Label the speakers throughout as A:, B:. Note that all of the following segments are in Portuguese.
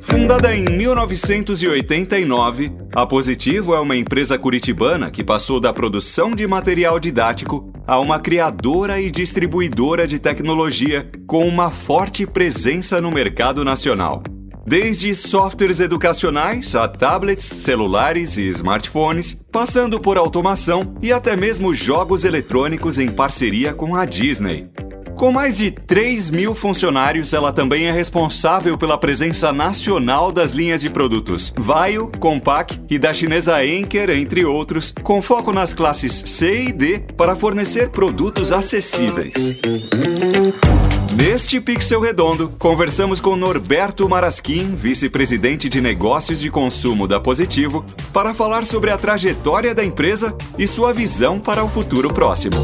A: Fundada em 1989, a Positivo é uma empresa curitibana que passou da produção de material didático a uma criadora e distribuidora de tecnologia com uma forte presença no mercado nacional. Desde softwares educacionais a tablets, celulares e smartphones, passando por automação e até mesmo jogos eletrônicos em parceria com a Disney. Com mais de 3 mil funcionários, ela também é responsável pela presença nacional das linhas de produtos Vaio, Compaq e da chinesa Enker, entre outros, com foco nas classes C e D para fornecer produtos acessíveis. Neste Pixel Redondo, conversamos com Norberto Marasquim, vice-presidente de negócios de consumo da Positivo, para falar sobre a trajetória da empresa e sua visão para o futuro próximo.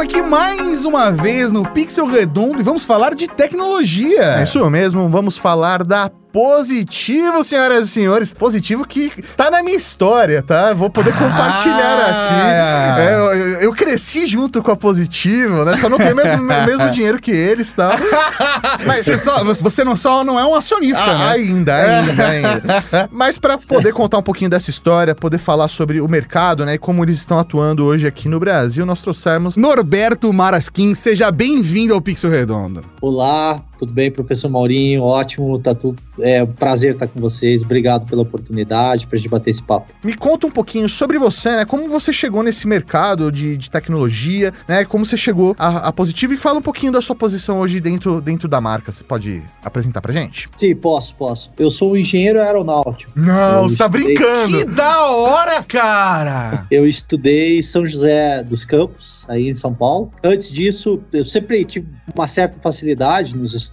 B: Aqui mais uma vez no Pixel Redondo e vamos falar de tecnologia.
C: É isso mesmo, vamos falar da positivo, senhoras e senhores. Positivo que tá na minha história, tá? Vou poder compartilhar
B: Ah.
C: aqui. É, eu, eu cresci junto com a Positivo, né? Só não tenho o mesmo, o mesmo dinheiro que eles, tá?
B: Mas você, só, você não só não é um acionista,
C: Ah,
B: né?
C: Ainda, ainda, ainda. Mas para poder contar um pouquinho dessa história, poder falar sobre o mercado, né? E como eles estão atuando hoje aqui no Brasil, nós trouxemos
B: Norberto Marasquim, seja bem-vindo ao Pixel Redondo.
D: Olá, tudo bem, professor Maurinho? Ótimo, tá tudo. É um prazer estar com vocês. Obrigado pela oportunidade para a gente bater esse papo.
C: Me conta um pouquinho sobre você, né? Como você chegou nesse mercado de, de tecnologia, né? Como você chegou a, a Positivo e fala um pouquinho da sua posição hoje dentro, dentro da marca. Você pode apresentar pra gente?
D: Sim, posso, posso. Eu sou um engenheiro aeronáutico.
C: Não,
D: Eu
C: você tá
D: estudei-
C: brincando.
B: Que da hora, cara!
D: Eu estudei em São José dos Campos, aí em São Paulo. Antes disso, eu sempre tive uma certa facilidade nos estudos,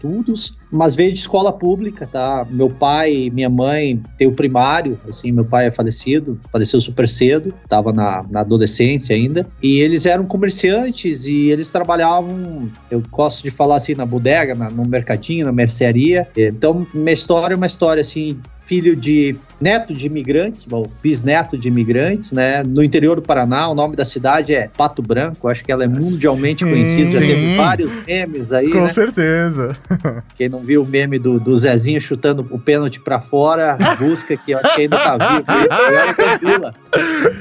D: mas veio de escola pública, tá? Meu pai e minha mãe têm o primário, assim, meu pai é falecido, faleceu super cedo, estava na, na adolescência ainda, e eles eram comerciantes e eles trabalhavam, eu gosto de falar assim, na bodega, na- no mercadinho, na mercearia. Então, minha história é uma história assim, filho de neto de imigrantes, bom, bisneto de imigrantes, né? No interior do Paraná, o nome da cidade é Pato Branco, acho que ela é mundialmente
C: Sim,
D: conhecida, já
B: sim.
D: teve vários memes aí,
C: Com
D: né?
C: certeza.
D: Quem não viu o meme do, do Zezinho chutando o pênalti pra fora, busca que eu acho que ainda tá vivo. Isso, eu era gandula.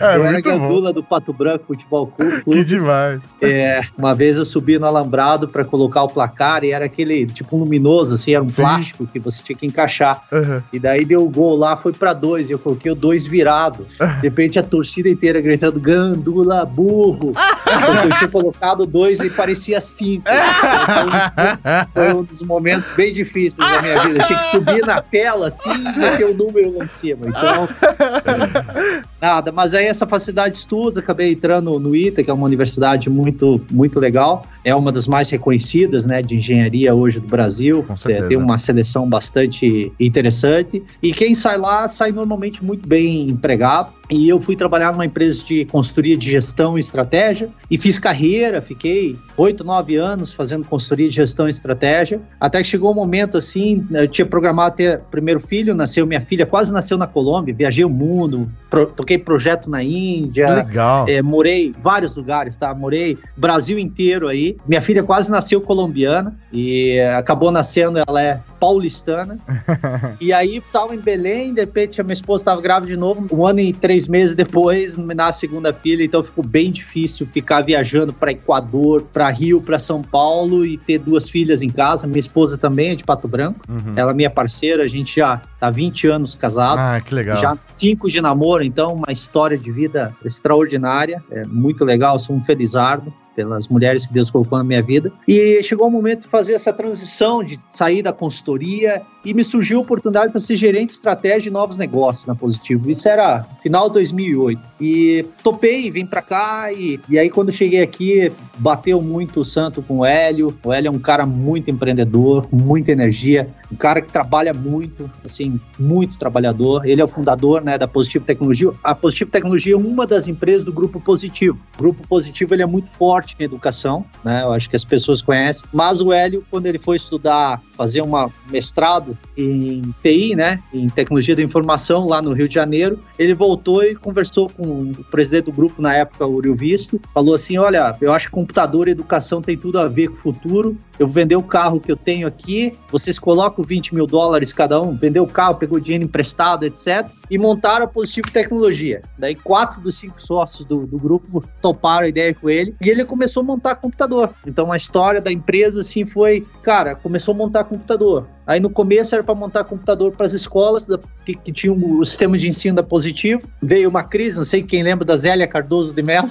C: É
D: eu era gandula do Pato Branco Futebol Clube.
C: Que demais.
D: É, uma vez eu subi no alambrado pra colocar o placar e era aquele tipo luminoso, assim, era um
C: Sim.
D: plástico que você tinha que encaixar.
C: Aham.
D: E daí deu o gol lá, foi pra dois, e eu coloquei o dois virado. De repente a torcida inteira gritando, gandula, burro. Porque eu tinha colocado dois e parecia cinco. Então, foi um dos momentos bem difíceis da minha vida. Eu tinha que subir na tela assim e ter o número lá em cima. Então, nada. Mas aí essa facilidade de estudos, acabei entrando no ITA, que é uma universidade muito, muito legal. É uma das mais reconhecidas, né, de engenharia hoje do Brasil.
C: Com certeza.
D: É, tem uma seleção bastante interessante. E quem sai lá sai normalmente muito bem empregado. E eu fui trabalhar numa empresa de consultoria de gestão e estratégia e fiz carreira, fiquei oito, nove anos fazendo consultoria de gestão e estratégia, até que chegou um momento assim, eu tinha programado ter primeiro filho, nasceu minha filha, quase nasceu na Colômbia, viajei o mundo, pro- toquei projeto na Índia,
C: Legal.
D: é, morei em vários lugares, tá? Morei Brasil inteiro aí. Minha filha quase nasceu colombiana e acabou nascendo, ela é paulistana. e aí tava em Belém, de repente a minha esposa estava grávida de novo. Um ano e três meses depois, me nasce a segunda filha, então ficou bem difícil ficar viajando para Equador, para Rio, para São Paulo e ter duas filhas em casa. Minha esposa também é de Pato Branco.
C: Uhum.
D: Ela é minha parceira, a gente já tá 20 anos casado.
C: Ah, que legal.
D: Já cinco de namoro, então uma história de vida extraordinária, é muito legal, sou um felizardo pelas mulheres que Deus colocou na minha vida. E chegou o momento de fazer essa transição, de sair da consultoria e me surgiu a oportunidade para ser gerente de estratégia de novos negócios na Positivo. Isso era final de 2008. E topei, vim para cá e, e aí quando cheguei aqui, bateu muito o santo com o Hélio. O Hélio é um cara muito empreendedor, muita energia, um cara que trabalha muito, assim, muito trabalhador. Ele é o fundador, né, da Positivo Tecnologia. A Positivo Tecnologia é uma das empresas do Grupo Positivo. O Grupo Positivo ele é muito forte em educação, né? Eu acho que as pessoas conhecem. Mas o Hélio, quando ele foi estudar fazer uma mestrado em TI, né, em tecnologia da informação lá no Rio de Janeiro. Ele voltou e conversou com o presidente do grupo na época, Rio Visto, falou assim: "Olha, eu acho que computador e educação tem tudo a ver com o futuro. Eu vou vender o carro que eu tenho aqui, vocês colocam 20 mil dólares cada um, vendeu o carro, pegou dinheiro emprestado, etc. E montaram a Positivo Tecnologia. Daí quatro dos cinco sócios do, do grupo toparam a ideia com ele e ele começou a montar computador. Então a história da empresa assim foi, cara, começou a montar computador. Aí no começo era para montar computador para as escolas que, que tinham o sistema de ensino da Positivo. Veio uma crise, não sei quem lembra da Zélia Cardoso de Mello.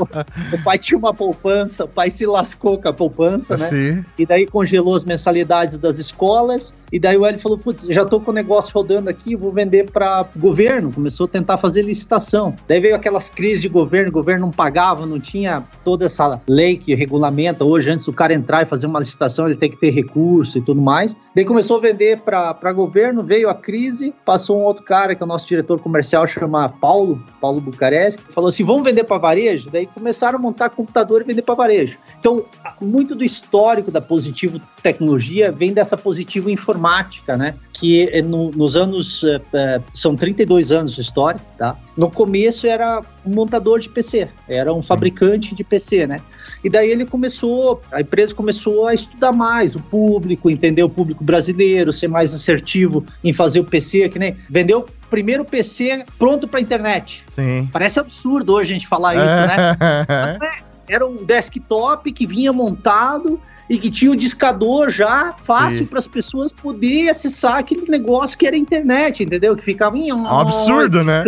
D: o, pai, o, pai, tinha uma poupança, o pai se lascou com a poupança, né? Sim. E daí congelou as mensalidades das escolas. E daí o Hélio falou: Putz, já tô com o negócio rodando aqui, vou vender para governo. Começou a tentar fazer licitação. Daí veio aquelas crises de governo, o governo não pagava, não tinha toda essa lei que regulamenta hoje, antes do cara entrar e fazer uma licitação, ele tem que ter recurso e tudo mais. Daí começou a vender para governo, veio a crise, passou um outro cara, que é o nosso diretor comercial, chama Paulo, Paulo Bucaresc, falou assim: vamos vender para varejo? Daí começaram a montar computador e vender para varejo. Então, muito do histórico da Positivo Tecnologia vem dessa Positivo Informática, né? Que é no, nos anos. É, são 32 anos de história, tá? No começo era um montador de PC, era um fabricante de PC, né? E daí ele começou, a empresa começou a estudar mais o público, entender o público brasileiro, ser mais assertivo em fazer o PC, que nem vendeu primeiro PC pronto para internet.
C: Sim.
D: Parece absurdo hoje a gente falar isso, né? era um desktop que vinha montado e que tinha o discador já fácil para as pessoas poderem acessar aquele negócio que era a internet, entendeu? Que ficava em um
C: absurdo, né?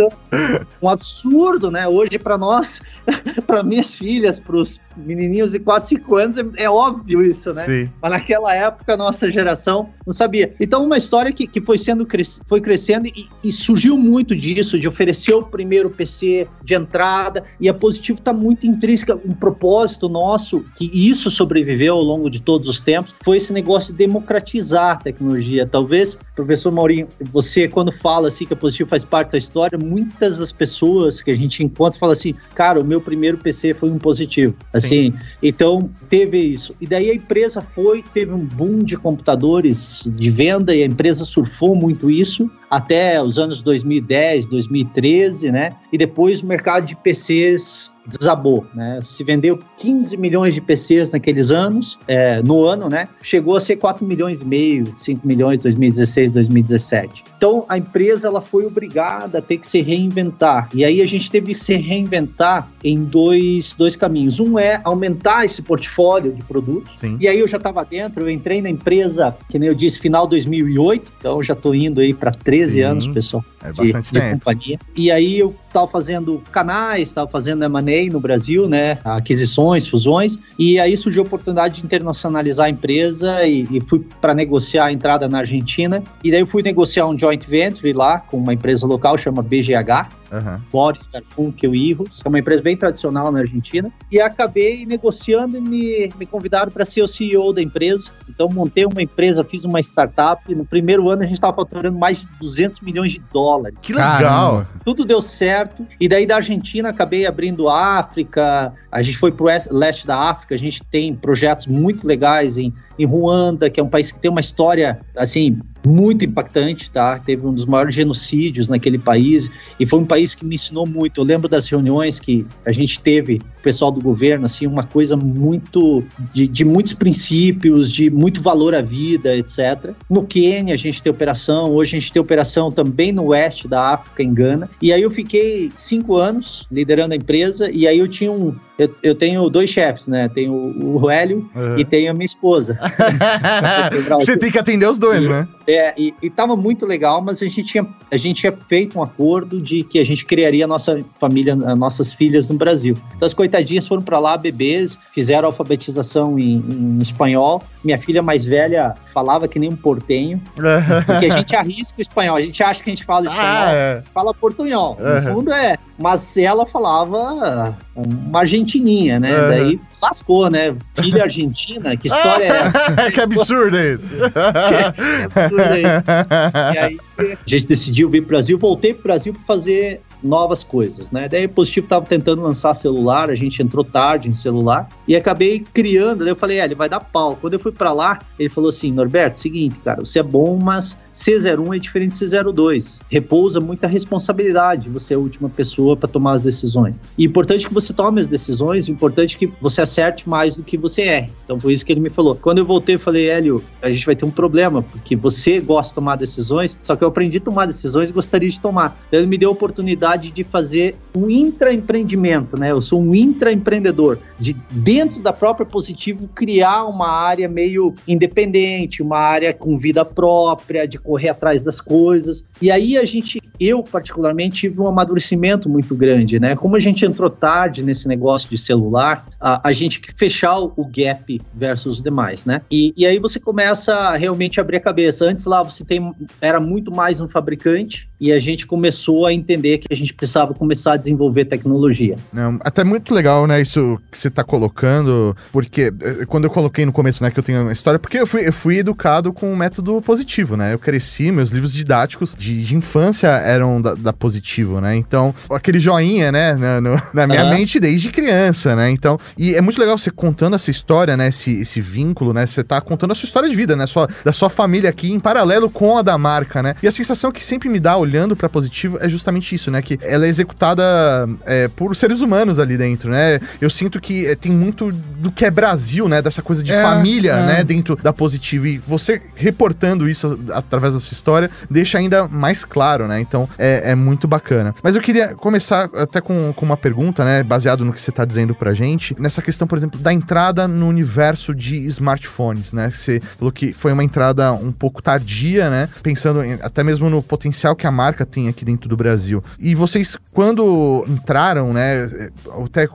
D: Um absurdo, né? Hoje para nós, para minhas filhas, para os menininhos de 4, 5 anos, é, é, óbvio isso, né? Sim. Mas naquela época, a nossa geração não sabia. Então, uma história que, que foi sendo foi crescendo e, e surgiu muito disso, de oferecer o primeiro PC de entrada, e a Positivo está muito intrínseca, um propósito nosso, que isso sobreviveu ao longo de todos os tempos, foi esse negócio de democratizar a tecnologia. Talvez, professor Maurinho, você, quando fala assim que a Positivo faz parte da história, muitas das pessoas que a gente encontra falam assim, cara, o meu primeiro PC foi um Positivo. Assim, então teve isso. E daí a empresa foi, teve um boom de computadores de venda e a empresa surfou muito isso até os anos 2010, 2013, né? E depois o mercado de PCs desabou, né? Se vendeu 15 milhões de PCs naqueles anos, é, no ano, né? Chegou a ser 4 milhões e meio, 5 milhões em 2016, 2017. Então a empresa ela foi obrigada a ter que se reinventar. E aí a gente teve que se reinventar em dois, dois caminhos. Um é aumentar esse portfólio de produtos. Sim. E aí eu já estava dentro, eu entrei na empresa, que nem eu disse, final 2008, então já estou indo aí para 13 Sim. anos, pessoal.
C: É bastante de, tempo.
D: De companhia. E aí eu estava fazendo canais, estava fazendo M&A no Brasil, né, aquisições, fusões, e aí surgiu a oportunidade de internacionalizar a empresa e, e fui para negociar a entrada na Argentina, e daí eu fui negociar um joint venture lá com uma empresa local, chama BGH, uhum. Boris Garfunkel Irros, que é uma empresa bem tradicional na Argentina, e acabei negociando e me, me convidaram para ser o CEO da empresa. Então montei uma empresa, fiz uma startup, e no primeiro ano a gente estava faturando mais de 200 milhões de dólares.
C: Que legal! Caramba.
D: Tudo deu certo, e daí da Argentina acabei abrindo África, a gente foi para o leste da África, a gente tem projetos muito legais em, em Ruanda, que é um país que tem uma história, assim, muito impactante, tá? Teve um dos maiores genocídios naquele país e foi um país que me ensinou muito. Eu lembro das reuniões que a gente teve, o pessoal do governo, assim, uma coisa muito de, de muitos princípios, de muito valor à vida, etc. No Quênia a gente tem operação, hoje a gente tem operação também no oeste da África, em Gana. E aí eu fiquei cinco anos liderando a empresa e aí eu tinha um eu, eu, tenho dois chefes, né? Tenho o Hélio uhum. e tenho a minha esposa.
C: Você tem que atender os dois, né?
D: É, e, e tava muito legal, mas a gente, tinha, a gente tinha feito um acordo de que a gente criaria a nossa família, as nossas filhas no Brasil. Então as coitadinhas foram para lá, bebês, fizeram alfabetização em, em, espanhol. Minha filha mais velha falava que nem um portenho, porque a gente arrisca o espanhol, a gente acha que a gente fala espanhol, ah, é. fala portunhol. No fundo é, mas ela falava uma argentininha, né? Daí lascou, né? Filha argentina, que história é essa?
C: que absurdo é esse? que, absurdo é
D: esse? E aí a gente decidiu vir pro Brasil, voltei pro Brasil para fazer novas coisas, né? Daí Positivo estava tentando lançar celular, a gente entrou tarde em celular e acabei criando. Daí eu falei, é, ele vai dar pau. Quando eu fui para lá, ele falou assim, Norberto, seguinte, cara, você é bom, mas C01 é diferente de C02. Repousa muita responsabilidade, você é a última pessoa para tomar as decisões. E importante que você tome as decisões, importante que você acerte mais do que você erre. Então foi isso que ele me falou. Quando eu voltei, eu falei, Hélio, a gente vai ter um problema, porque você gosta de tomar decisões, só que eu aprendi a tomar decisões e gostaria de tomar. Então, ele me deu a oportunidade de fazer um intraempreendimento, né? Eu sou um intraempreendedor, de dentro da própria Positivo criar uma área meio independente, uma área com vida própria, de correr atrás das coisas. E aí a gente, eu particularmente, tive um amadurecimento muito grande, né? Como a gente entrou tarde nesse negócio de celular, a, a gente que fechar o gap versus os demais, né? E, e aí você começa a realmente abrir a cabeça. Antes lá você tem, era muito mais um fabricante e a gente começou a entender que a gente precisava começar a desenvolver tecnologia.
C: Não, até muito legal, né, isso que você está colocando, porque eh, quando eu coloquei no começo, né, que eu tenho uma história, porque eu fui, eu fui educado com um método positivo, né? Eu cresci, meus livros didáticos de, de infância eram da, da, positivo, né? Então, aquele joinha, né, na, no, na minha uhum. mente desde criança, né? Então, e é muito legal você contando essa história, né, esse, esse vínculo, né? Você tá contando a sua história de vida, né? Sua, da sua família aqui em paralelo com a da marca, né? E a sensação que sempre me dá olhando para positivo é justamente isso, né? Que ela é executada é, por seres humanos ali dentro, né? Eu sinto que é, tem muito do que é Brasil, né? Dessa coisa de é, família, é. né? Dentro da positivo. E você reportando isso através da sua história deixa ainda mais claro, né? Então é, é muito bacana. Mas eu queria começar até com, com uma pergunta, né? Baseado no que você tá dizendo pra gente, nessa questão, por exemplo, da entrada no universo de smartphones, né? Você falou que foi uma entrada um pouco tardia, né? Pensando em, até mesmo no potencial que a marca tem aqui dentro do Brasil. E vocês, quando entraram, né, até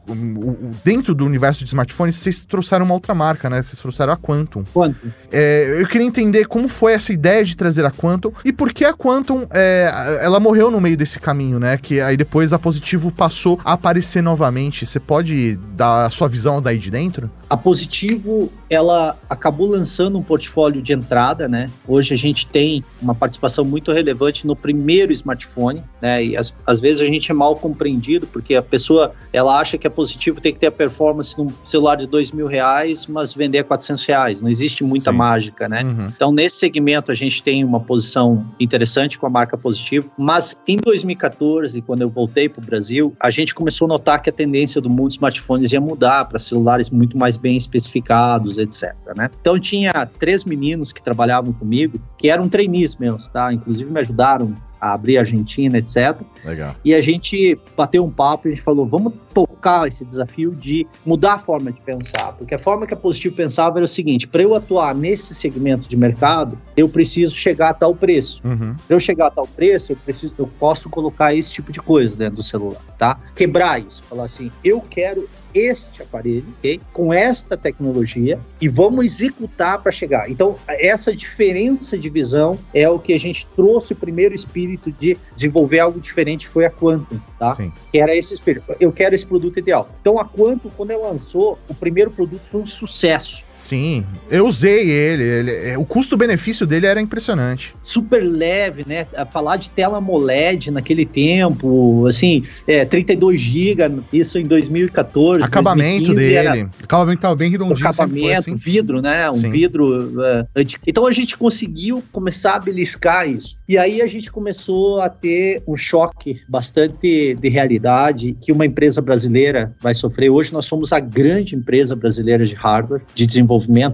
C: dentro do universo de smartphones, vocês trouxeram uma outra marca, né? Vocês trouxeram a Quantum.
D: Quantum.
C: É, eu queria entender como foi essa ideia de trazer a Quantum e por que a Quantum, é, ela morreu no meio desse caminho, né? Que aí depois a Positivo passou a aparecer novamente. Você pode dar a sua visão daí de dentro?
D: A Positivo, ela acabou lançando um portfólio de entrada, né? Hoje a gente tem uma participação muito relevante no primeiro smartphone, né? E às, às vezes a gente é mal compreendido, porque a pessoa, ela acha que a Positivo tem que ter a performance num celular de dois mil reais, mas vender a 400 reais. Não existe muita Sim. mágica, né? Uhum. Então, nesse segmento, a gente tem uma posição interessante com a marca Positivo, mas em 2014, quando eu voltei para o Brasil, a gente começou a notar que a tendência do mundo de smartphones ia mudar para celulares muito mais bem especificados, etc. Né? Então tinha três meninos que trabalhavam comigo, que eram trainees meus, tá? Inclusive me ajudaram abrir a Argentina, etc.
C: Legal.
D: E a gente bateu um papo e a gente falou, vamos tocar esse desafio de mudar a forma de pensar, porque a forma que a Positivo pensava era o seguinte, para eu atuar nesse segmento de mercado, eu preciso chegar a tal preço. Uhum. Para eu chegar a tal preço, eu preciso, eu posso colocar esse tipo de coisa dentro do celular, tá? Quebrar isso, falar assim, eu quero este aparelho? Com esta tecnologia e vamos executar para chegar. Então, essa diferença de visão é o que a gente trouxe o primeiro espírito de desenvolver algo diferente foi a Quantum, tá? Sim. Que era esse espírito. Eu quero esse produto ideal. Então, a Quantum, quando ela lançou, o primeiro produto foi um sucesso.
C: Sim, eu usei ele. ele é, o custo-benefício dele era impressionante.
D: Super leve, né? Falar de tela AMOLED naquele tempo, assim, é, 32 GB, isso em 2014.
C: Acabamento dele. Era... Acabamento tava bem redondinho.
D: Acabamento, assim. vidro, né? Um Sim. vidro. Uh, então a gente conseguiu começar a beliscar isso. E aí a gente começou a ter um choque bastante de realidade que uma empresa brasileira vai sofrer. Hoje nós somos a grande empresa brasileira de hardware, de desenvolvimento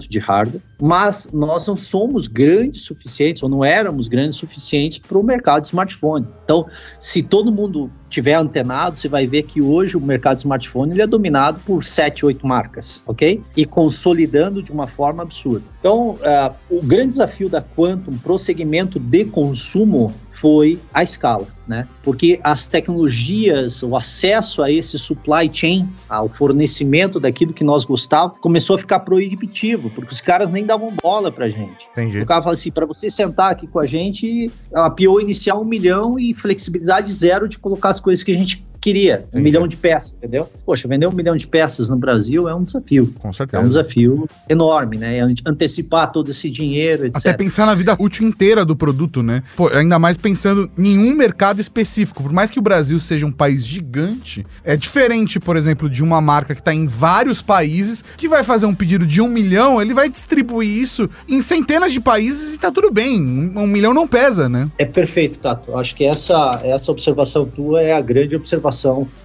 D: de hardware, mas nós não somos grandes suficientes, ou não éramos grandes suficientes para o mercado de smartphone. Então, se todo mundo tiver antenado, você vai ver que hoje o mercado de smartphone ele é dominado por sete, oito marcas, ok? E consolidando de uma forma absurda. Então, uh, o grande desafio da Quantum para o segmento de consumo foi a escala, né? Porque as tecnologias, o acesso a esse supply chain, ao fornecimento daquilo que nós gostávamos, começou a ficar proibitivo, porque os caras nem davam bola pra gente. Entendi. O cara fala assim, para você sentar aqui com a gente, a PO inicial um milhão e flexibilidade zero de colocar as coisas que a gente queria, um milhão de peças, entendeu? Poxa, vender um milhão de peças no Brasil é um desafio.
C: Com
D: É um
C: certeza.
D: desafio enorme, né? Antecipar todo esse dinheiro, etc.
B: Até pensar na vida útil inteira do produto, né? Pô, ainda mais pensando em um mercado específico. Por mais que o Brasil seja um país gigante, é diferente, por exemplo, de uma marca que tá em vários países, que vai fazer um pedido de um milhão, ele vai distribuir isso em centenas de países e tá tudo bem. Um, um milhão não pesa, né?
D: É perfeito, Tato. Acho que essa, essa observação tua é a grande observação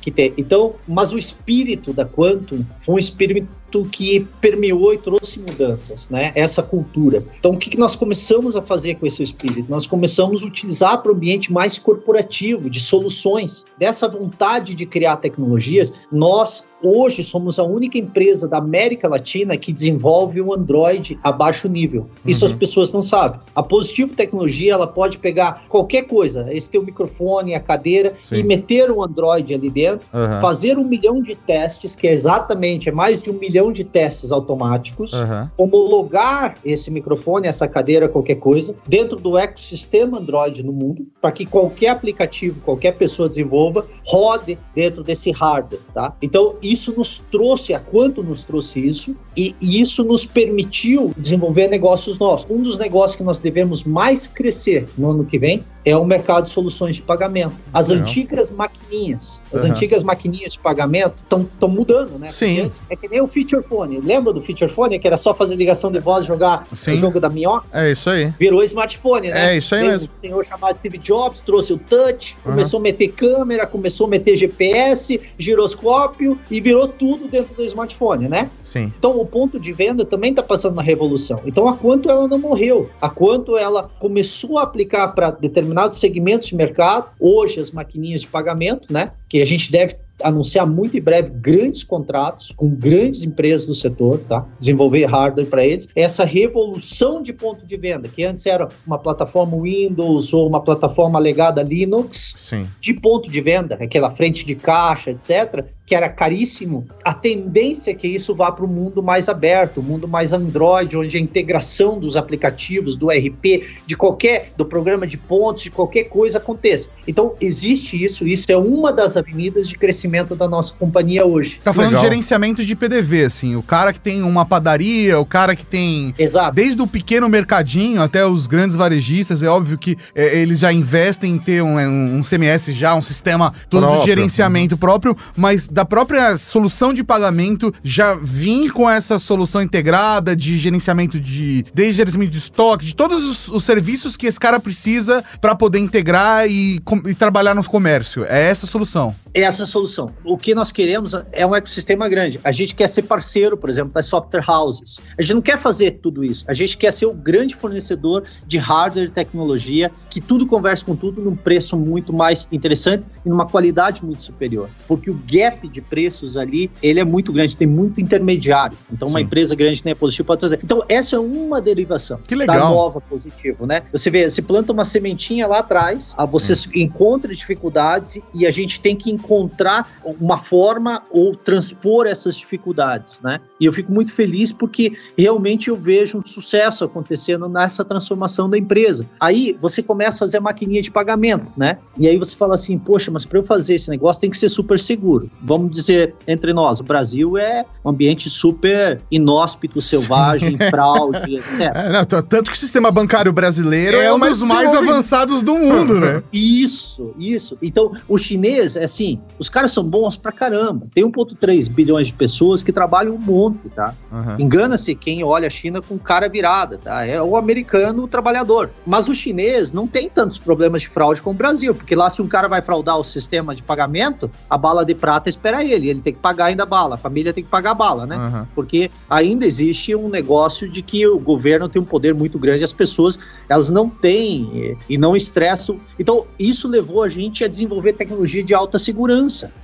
D: que tem. Então, mas o espírito da Quantum foi um espírito que permeou e trouxe mudanças, né? Essa cultura. Então, o que, que nós começamos a fazer com esse espírito? Nós começamos a utilizar para o ambiente mais corporativo, de soluções. Dessa vontade de criar tecnologias, nós hoje somos a única empresa da América Latina que desenvolve um Android a baixo nível. Isso as pessoas não sabem. A Positivo Tecnologia, ela pode pegar qualquer coisa, esse teu microfone, a cadeira,
C: Sim.
D: e meter um Android ali dentro,
C: Aham.
D: fazer um milhão de testes, que é exatamente, é mais de um milhão de testes automáticos,
C: Aham.
D: homologar esse microfone, essa cadeira, qualquer coisa, dentro do ecossistema Android no mundo, para que qualquer aplicativo, qualquer pessoa desenvolva, rode dentro desse hardware, tá? Então, isso nos trouxe, a quanto nos trouxe isso, e, e isso nos permitiu desenvolver negócios nossos. Um dos negócios que nós devemos mais crescer no ano que vem é o mercado de soluções de pagamento. As
C: Legal.
D: antigas maquininhas, as
C: Aham.
D: antigas maquininhas de pagamento estão mudando, né?
C: Sim.
D: Antes é que nem o feature phone. Lembra do feature phone que era só fazer ligação de voz, jogar
B: Sim.
D: o jogo da minhoca?
C: É isso aí.
D: Virou smartphone, né?
C: É isso aí
D: Veio
C: mesmo.
D: Um senhor chamado Steve Jobs trouxe o touch,
C: Aham.
D: começou a meter câmera, começou a meter GPS, giroscópio e virou tudo dentro do smartphone, né?
C: Sim.
D: Então o ponto de venda também está passando uma revolução. Então a quanto ela não morreu, a quanto ela começou a aplicar para determinados segmentos de mercado, hoje as maquininhas de pagamento, né? Que a gente deve anunciar muito em breve grandes contratos com grandes empresas do setor, tá? Desenvolver hardware para eles. Essa revolução de ponto de venda, que antes era uma plataforma Windows ou uma plataforma legada Linux,
C: Sim.
D: de ponto de venda, aquela frente de caixa, etc., que era caríssimo, a tendência é que isso vá para o mundo mais aberto, o mundo mais Android, onde a integração dos aplicativos, do RP, de qualquer, do programa de pontos, de qualquer coisa aconteça. Então, existe isso, isso é uma das avenidas de crescimento da nossa companhia hoje.
B: Tá falando
C: Legal.
B: de gerenciamento de PDV, assim. O cara que tem uma padaria, o cara que tem.
D: Exato.
B: Desde o pequeno mercadinho até os grandes varejistas, é óbvio que é, eles já investem em ter um, um- um CMS já, um sistema todo de
C: Próprio.
B: gerenciamento próprio, mas da própria solução de pagamento já vir com essa solução integrada de gerenciamento de. Desde gerenciamento de estoque, de todos os, os serviços que esse cara precisa para poder integrar e, com- e trabalhar no comércio. É essa a solução.
D: É essa a solução. O que nós queremos é um ecossistema grande. A gente quer ser parceiro, por exemplo, das software houses. A gente não quer fazer tudo isso. A gente quer ser o grande fornecedor de hardware e tecnologia, que tudo converse com tudo num preço muito mais interessante e numa qualidade muito superior. Porque o gap de preços ali, ele é muito grande, tem muito intermediário. Então, uma
C: Sim.
D: empresa grande nem é positivo pode trazer. Então, essa é uma derivação
B: Que
D: da
B: legal.
D: nova positivo, né? Você vê, você planta uma sementinha lá atrás, ah, você encontra dificuldades e a gente tem que encontrar uma forma ou transpor essas dificuldades, né? E eu fico muito feliz porque realmente eu vejo um sucesso acontecendo nessa transformação da empresa. Aí você começa a fazer a maquininha de pagamento, né? E aí você fala assim, poxa, mas para eu fazer esse negócio tem que ser super seguro. Vamos dizer entre nós, o Brasil é um ambiente super inóspito, selvagem, fraude, etc.
C: É, não, tanto que o sistema bancário brasileiro
B: É
C: é,
B: um dos mais avançados do mundo, né?
D: Isso, isso. Então, o chinês, é assim, os caras são bons pra caramba. Tem 1,3 bilhões de pessoas que trabalham um monte, tá?
C: Aham.
D: Engana-se quem olha a China com cara virada, tá? É o americano trabalhador. Mas o chinês não tem tantos problemas de fraude como o Brasil, porque lá se um cara vai fraudar o sistema de pagamento, a bala de prata espera ele, ele tem que pagar ainda a bala, a família tem que pagar a bala, né?
C: Aham.
D: porque ainda existe um negócio de que o governo tem um poder muito grande, as pessoas elas não têm eh, e não estressam. Então, isso levou a gente a desenvolver tecnologia de alta segurança.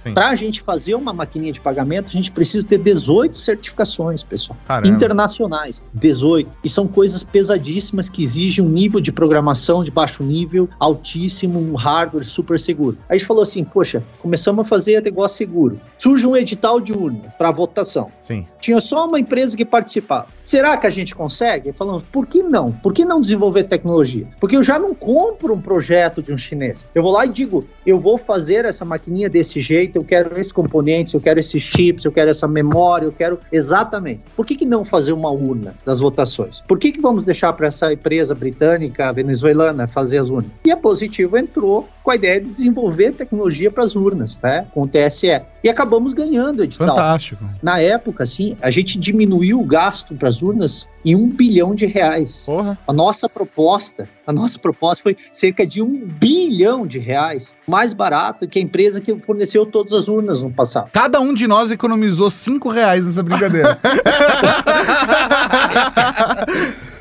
C: Sim.
D: Para a gente fazer uma maquininha de pagamento, a gente precisa ter 18 certificações, pessoal.
C: Caramba.
D: Internacionais, 18. E são coisas pesadíssimas que exigem um nível de programação de baixo nível, altíssimo, um hardware super seguro. Aí a gente falou assim: poxa, começamos a fazer negócio seguro. Surge um edital de urna para votação.
C: Sim.
D: Tinha só uma empresa que participava. Será que a gente consegue? Falamos, por que não? Por que não desenvolver tecnologia? Porque eu já não compro um projeto de um chinês. Eu vou lá e digo, eu vou fazer essa maquininha linha desse jeito, eu quero esses componentes, eu quero esses chips, eu quero essa memória, eu quero exatamente. Por que, que não fazer uma urna das votações? Por que, que vamos deixar para essa empresa britânica, venezuelana, fazer as urnas? E a Positivo entrou com a ideia de desenvolver tecnologia para as urnas, né? Com o TSE. E acabamos ganhando o edital.
B: Fantástico.
D: Na época, assim, a gente diminuiu o gasto para as urnas em um bilhão de reais.
B: Porra.
D: A nossa proposta, a nossa proposta foi cerca de um bilhão de reais, mais barato que a empresa que forneceu todas as urnas no passado.
B: Cada um de nós economizou cinco reais nessa brincadeira.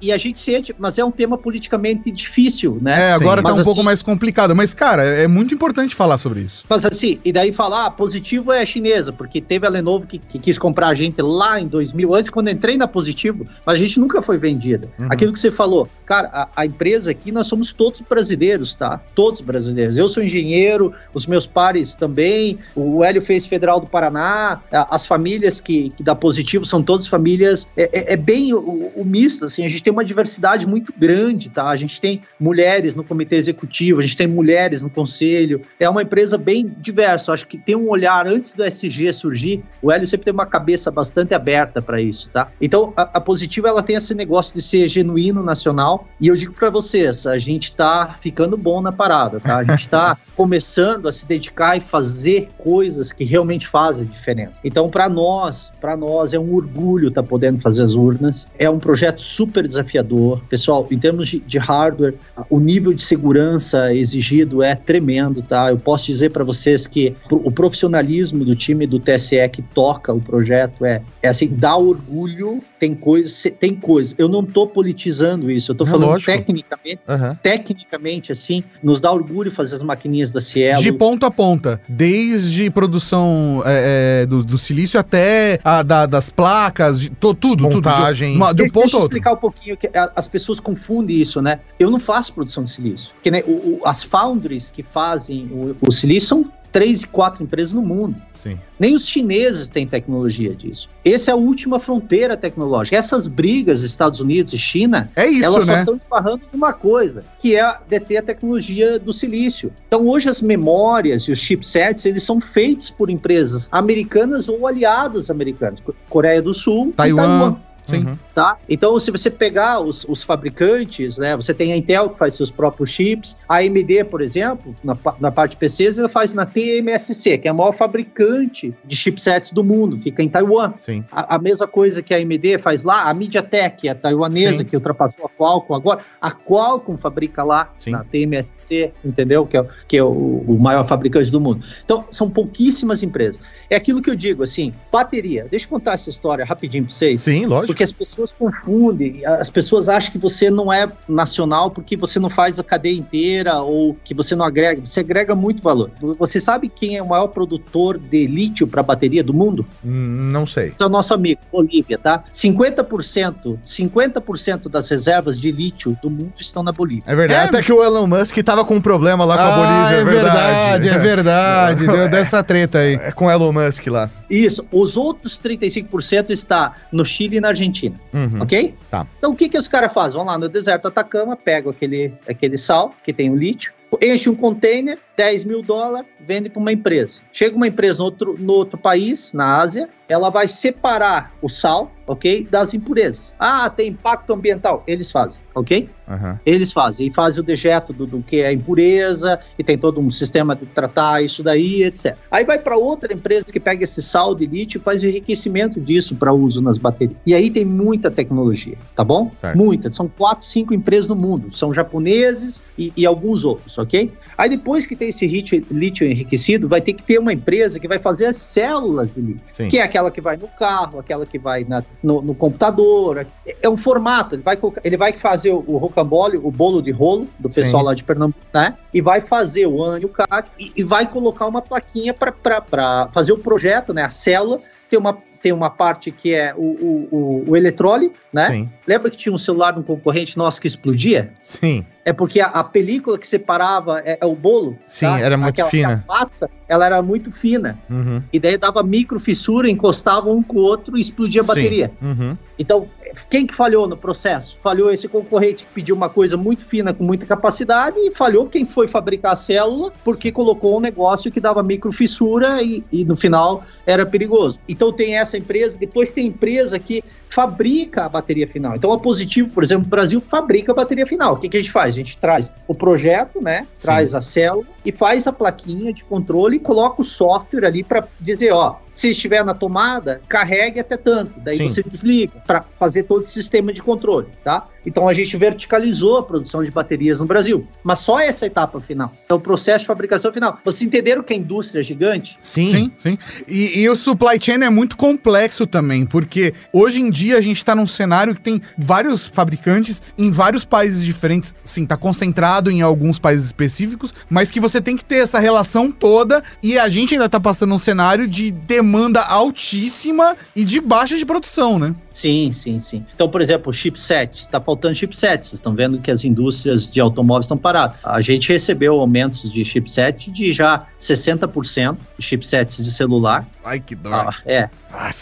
D: E a gente sente, mas é um tema politicamente difícil, né?
B: É, agora tá
D: Mas
B: um
D: assim-
B: pouco mais complicado. Mas, cara, é muito importante falar sobre isso.
D: Mas assim, e daí falar, ah, positivo é chinesa, porque teve a Lenovo que, que quis comprar a gente lá em 2000, antes quando eu entrei na positivo, mas a gente nunca foi vendida.
B: Uhum.
D: Aquilo que você falou, cara, a, a empresa aqui, nós somos todos brasileiros, tá? Todos brasileiros. Eu sou engenheiro, os meus pares também, o Hélio fez Federal do Paraná, a- as famílias que, que dá positivo são todas famílias, é, é- é bem o, o misto, assim, a gente tem uma diversidade muito grande, tá? A gente tem mulheres no comitê executivo, a gente tem mulheres no conselho, é uma empresa bem diversa. Acho que tem um olhar antes do SG surgir. O Hélio sempre tem uma cabeça bastante aberta para isso, tá? Então a, a Positiva ela tem esse negócio de ser genuíno nacional. E eu digo para vocês, a gente tá ficando bom na parada, tá? A gente tá começando a se dedicar e fazer coisas que realmente fazem diferença. Então para nós, para nós é um orgulho estar podendo fazer as urnas. É um projeto super desafiador, pessoal. Em termos de, de hardware, o nível de segurança exigido é tremendo, tá? Eu posso dizer para vocês que o profissionalismo do time do TSE que toca o projeto é, é assim, dá orgulho, tem coisas, tem coisas. Eu não tô politizando isso, eu tô falando
C: lógico.
D: tecnicamente,
C: Aham.
D: tecnicamente assim, nos dá orgulho fazer as maquininhas da Cielo.
B: De ponta a ponta. Desde produção é, é, do, do silício até a da- das placas, de, to- tudo,
C: Montagem.
B: tudo. De, uma- de um ponto
D: deixa
B: a
D: eu
B: outro.
D: explicar um pouquinho, que a- as pessoas confundem isso, né? Eu não faço produção de silício. Que, né, o- o- as foundries que fazem o, o silício são três e quatro empresas no mundo.
C: Sim.
D: Nem os chineses têm tecnologia disso. Essa é a última fronteira tecnológica. Essas brigas Estados Unidos e China,
B: É isso,
D: elas só
B: né?
D: estão esbarrando numa coisa, que é deter a tecnologia do silício. Então hoje as memórias e os chipsets, eles são feitos por empresas americanas ou aliados americanos. Co- Coreia do Sul e
B: Taiwan. Sim.
C: Uhum.
D: tá? Então, se você pegar os, os fabricantes, né? Você tem a Intel que faz seus próprios chips, a AMD, por exemplo, na, na parte de PCs, ela faz na TMSC, que é a maior fabricante de chipsets do mundo, fica em Taiwan.
C: Sim.
D: A, a mesma coisa que a AMD faz lá, a MediaTek, a taiwanesa,
C: Sim.
D: que ultrapassou a Qualcomm agora, a Qualcomm fabrica lá,
C: Sim.
D: na TMSC, entendeu? Que é, o- que é o, o maior fabricante do mundo. Então, são pouquíssimas empresas. É aquilo que eu digo, assim, bateria. Deixa eu contar essa história rapidinho pra vocês.
C: Sim, lógico.
D: Porque as pessoas confundem, as pessoas acham que você não é nacional porque você não faz a cadeia inteira ou que você não agrega. Você agrega muito valor. Você sabe quem é o maior produtor de lítio para bateria do mundo?
C: Hum, Não sei.
D: É o nosso amigo, Bolívia, tá? 50%, 50% das reservas de lítio do mundo estão na Bolívia.
C: É verdade.
B: É.
C: Até que o Elon Musk tava com um problema lá com a
B: Ah,
C: Bolívia.
B: é verdade, é verdade. Deu dessa treta aí.
C: É com o Elon Musk lá.
D: Isso. Os outros 35% está no Chile e na Argentina.
C: Uhum.
D: Ok?
C: Tá.
D: Então o que, que os caras fazem? Vão lá no deserto Atacama, pegam aquele, aquele sal, que tem o lítio, enche um container, 10 mil dólares, vende para uma empresa. Chega uma empresa no outro, no outro país, na Ásia, ela vai separar o sal, ok? Das impurezas. Ah, tem impacto ambiental. Eles fazem, ok?
C: Aham.
D: Eles fazem. E fazem o dejeto do, do que é impureza, e tem todo um sistema de tratar isso daí, etc. Aí vai para outra empresa que pega esse sal de lítio e faz o enriquecimento disso para uso nas baterias. E aí tem muita tecnologia, tá bom?
C: Certo.
D: Muita. São quatro, cinco empresas no mundo. São japoneses e, e alguns outros, ok? Aí depois que tem esse lítio, lítio enriquecido, vai ter que ter uma empresa que vai fazer as células de lítio
C: Sim.
D: que é aquela que vai no carro, aquela que vai na- no, no computador. É- um formato, ele vai, ele vai fazer o, o rocambole, o bolo de rolo do
C: Sim.
D: pessoal lá de Pernambuco, né? E vai fazer o AN e o CAC e, e vai colocar uma plaquinha para fazer o projeto, né? A célula tem uma, tem uma parte que é o, o, o, o né?
C: Sim.
D: Lembra que tinha um celular de um concorrente nosso que explodia?
C: Sim.
D: É porque a, a película que separava é, é o bolo.
C: Sim,
D: tá?
C: era muito
D: Aquela-
C: fina.
D: aquela massa, ela era muito fina.
C: Uhum.
D: E daí dava micro fissura, encostava um com o outro e explodia a
C: Sim.
D: bateria.
C: Uhum.
D: Então, quem que falhou no processo? Falhou esse concorrente que pediu uma coisa muito fina com muita capacidade e falhou quem foi fabricar a célula porque colocou um negócio que dava microfissura e, e no final era perigoso. Então tem essa empresa, depois tem empresa que fabrica a bateria final. Então a Positivo, por exemplo, o Brasil fabrica a bateria final. O que, que a gente faz? A gente traz o projeto, né? Sim. Traz a célula e faz a plaquinha de controle e coloca o software ali para dizer, ó, se estiver na tomada, carregue até tanto. Daí Sim. você desliga para fazer todo o sistema de controle, tá? Então a gente verticalizou a produção de baterias no Brasil, mas só essa etapa final. Então o processo de fabricação final. Vocês entenderam que a indústria é gigante?
B: Sim, sim. sim. E, e, o supply chain é muito complexo também, porque hoje em dia a gente está num cenário que tem vários fabricantes em vários países diferentes. Sim, está concentrado em alguns países específicos, mas que você tem que ter essa relação toda e a gente ainda está passando um cenário de demanda altíssima e de baixa de produção, né?
D: Sim, sim, sim. Então, por exemplo, chipset, está faltando chipset. Vocês estão vendo que as indústrias de automóveis estão paradas. A gente recebeu aumentos de chipset de já 60% de chipsets de celular.
B: Ai, que dó. Ah,
D: é.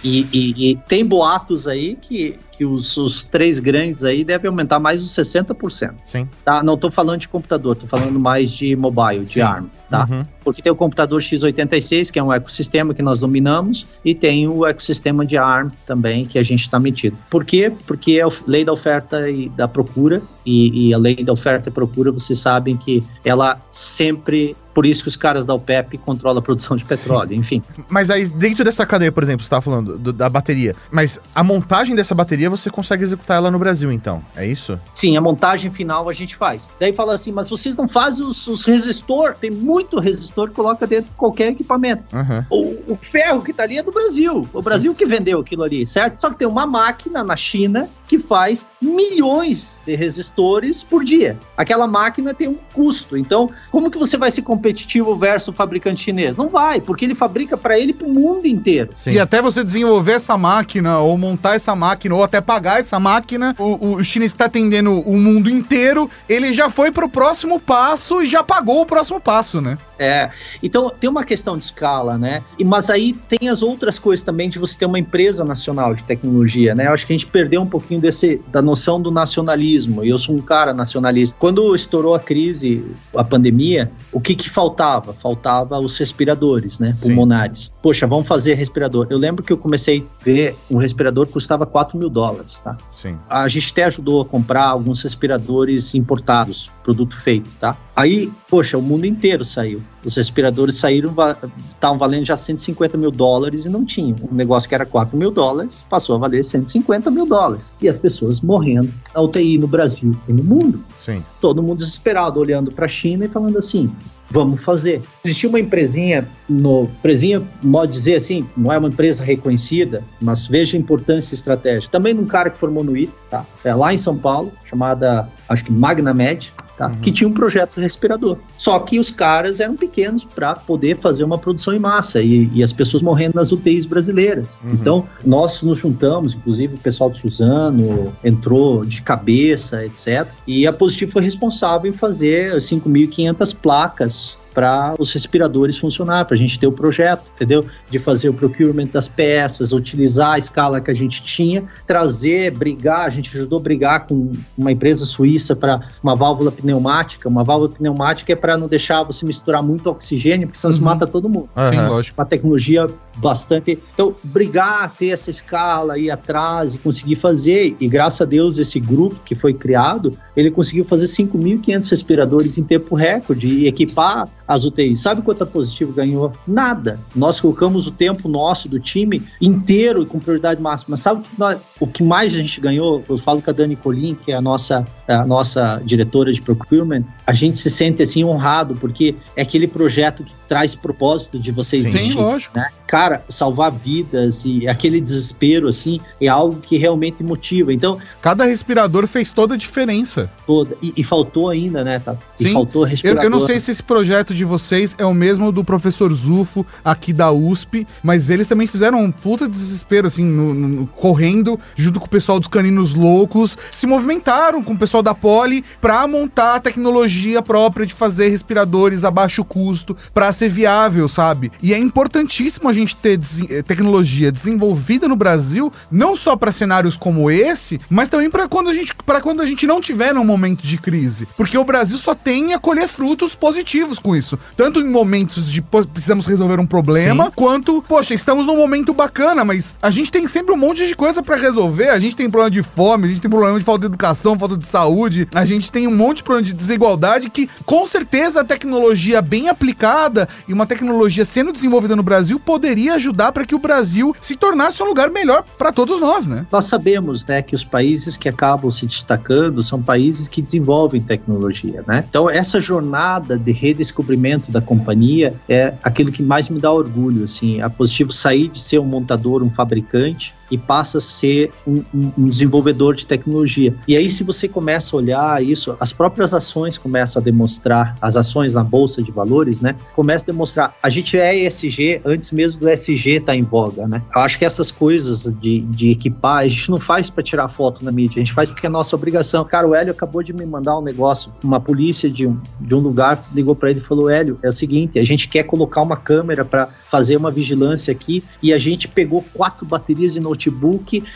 D: E, e, e, tem boatos aí que, que os, os, três grandes aí devem aumentar mais de 60%.
B: Sim.
D: Tá? Não estou falando de computador, estou falando mais de mobile, de Sim. ARM. Tá? Uhum. Porque tem o computador x86, que é um ecossistema que nós dominamos, e tem o ecossistema de ARM também, que a gente está metido. Por quê? Porque é a lei da oferta e da procura, e, e a lei da oferta e procura, vocês sabem que ela sempre por isso que os caras da OPEP controlam a produção de petróleo, Sim. enfim.
C: Mas aí, dentro dessa cadeia, por exemplo, você estava falando do, da bateria, mas a montagem dessa bateria você consegue executar ela no Brasil, então, é isso?
D: Sim, a montagem final a gente faz. Daí fala assim, mas vocês não fazem os, os resistor, tem muito resistor que coloca dentro de qualquer equipamento. Uhum. O, o, ferro que está ali é do Brasil, o Sim. Brasil que vendeu aquilo ali, certo? Só que tem uma máquina na China que faz milhões de resistores por dia. Aquela máquina tem um custo. Então, como que você vai ser competitivo versus o fabricante chinês? Não vai, porque ele fabrica para ele para o mundo inteiro.
B: Sim. E até você desenvolver essa máquina, ou montar essa máquina, ou até pagar essa máquina, o, o chinês está atendendo o mundo inteiro, ele já foi para o próximo passo e já pagou o próximo passo, né?
D: É, então tem uma questão de escala, né? E, mas aí tem as outras coisas também de você ter uma empresa nacional de tecnologia, né? Eu acho que a gente perdeu um pouquinho desse, da noção do nacionalismo, e eu sou um cara nacionalista. Quando estourou a crise, a pandemia, o que que faltava? Faltava os respiradores, né? Sim. Pulmonares. Poxa, vamos fazer respirador. Eu lembro que eu comecei a ver um respirador que custava 4 mil dólares, tá?
B: Sim.
D: A gente até ajudou a comprar alguns respiradores importados, produto feito, tá? Aí, poxa, o mundo inteiro saiu. Os respiradores saíram, estavam valendo já 150 mil dólares e não tinham. Um negócio que era 4 mil dólares passou a valer 150 mil dólares. E as pessoas morrendo na UTI no Brasil e no mundo.
B: Sim.
D: Todo mundo desesperado, olhando para a China e falando assim: vamos fazer. Existia uma empresinha, no empresinha, modo dizer assim, não é uma empresa reconhecida, mas veja a importância estratégica. Também num cara que formou no IT, tá? É lá em São Paulo, chamada, acho que MagnaMed, tá? Uhum. que tinha um projeto respirador. Só que os caras eram pequenos para poder fazer uma produção em massa e, e, as pessoas morrendo nas UTIs brasileiras. Uhum. Então, nós nos juntamos, inclusive o pessoal do Suzano entrou de cabeça, etc. E a Positivo foi responsável em fazer 5.500 placas para os respiradores funcionar, para a gente ter o projeto, entendeu? De fazer o procurement das peças, utilizar a escala que a gente tinha, trazer, brigar. A gente ajudou a brigar com uma empresa suíça para uma válvula pneumática. Uma válvula pneumática é para não deixar você misturar muito oxigênio, porque senão uhum. você mata todo mundo.
B: Uhum. Sim, lógico.
D: Uma tecnologia bastante. Então, brigar, ter essa escala, ir atrás e conseguir fazer. E graças a Deus, esse grupo que foi criado, ele conseguiu fazer 5.500 respiradores em tempo recorde e equipar as UTIs. Sabe quanto a Positivo ganhou? Nada. Nós colocamos o tempo nosso do time inteiro com prioridade máxima. Sabe o que, nós, o que mais a gente ganhou? Eu falo com a Dani Colim, que é a nossa, a nossa diretora de procurement. A gente se sente assim honrado, porque é aquele projeto que traz propósito de você
B: Sim, existir. Sim, lógico.
D: Né? Cara, salvar vidas e aquele desespero, assim, é algo que realmente motiva. Então.
B: Cada respirador fez toda a diferença.
D: Toda. E, e faltou ainda, né, tá?
B: Sim.
D: E faltou
B: respirador. Eu, eu, não sei se esse projeto de vocês é o mesmo do professor Zufo aqui da USP, mas eles também fizeram um puta desespero, assim, no, no, correndo junto com o pessoal dos caninos loucos, se movimentaram com o pessoal da Poli pra montar a tecnologia própria de fazer respiradores a baixo custo, pra ser ser viável, sabe? E é importantíssimo a gente ter eh, tecnologia desenvolvida no Brasil, não só para cenários como esse, mas também para quando a gente para quando a gente não tiver num momento de crise, porque o Brasil só tem a colher frutos positivos com isso, tanto em momentos de precisamos resolver um problema, Sim. quanto, poxa, estamos num momento bacana, mas a gente tem sempre um monte de coisa para resolver, a gente tem problema de fome, a gente tem problema de falta de educação, falta de saúde, a gente tem um monte de problema de desigualdade que com certeza a tecnologia bem aplicada e uma tecnologia sendo desenvolvida no Brasil poderia ajudar para que o Brasil se tornasse um lugar melhor para todos nós, né?
D: Nós sabemos, né, que os países que acabam se destacando são países que desenvolvem tecnologia, né? Então essa jornada de redescobrimento da companhia é aquilo que mais me dá orgulho, assim, a Positivo sair de ser um montador, um fabricante e passa a ser um, um, desenvolvedor de tecnologia. E aí, se você começa a olhar isso, as próprias ações começam a demonstrar, as ações na Bolsa de Valores, né? Começam a demonstrar, a gente é ESG antes mesmo do SG estar tá em voga, né? Eu acho que essas coisas de, de equipar, a gente não faz para tirar foto na mídia, a gente faz porque é nossa obrigação. Cara, o Hélio acabou de me mandar um negócio, uma polícia de um, de um lugar ligou para ele e falou: Hélio, é o seguinte, a gente quer colocar uma câmera para fazer uma vigilância aqui e a gente pegou quatro baterias de notebook,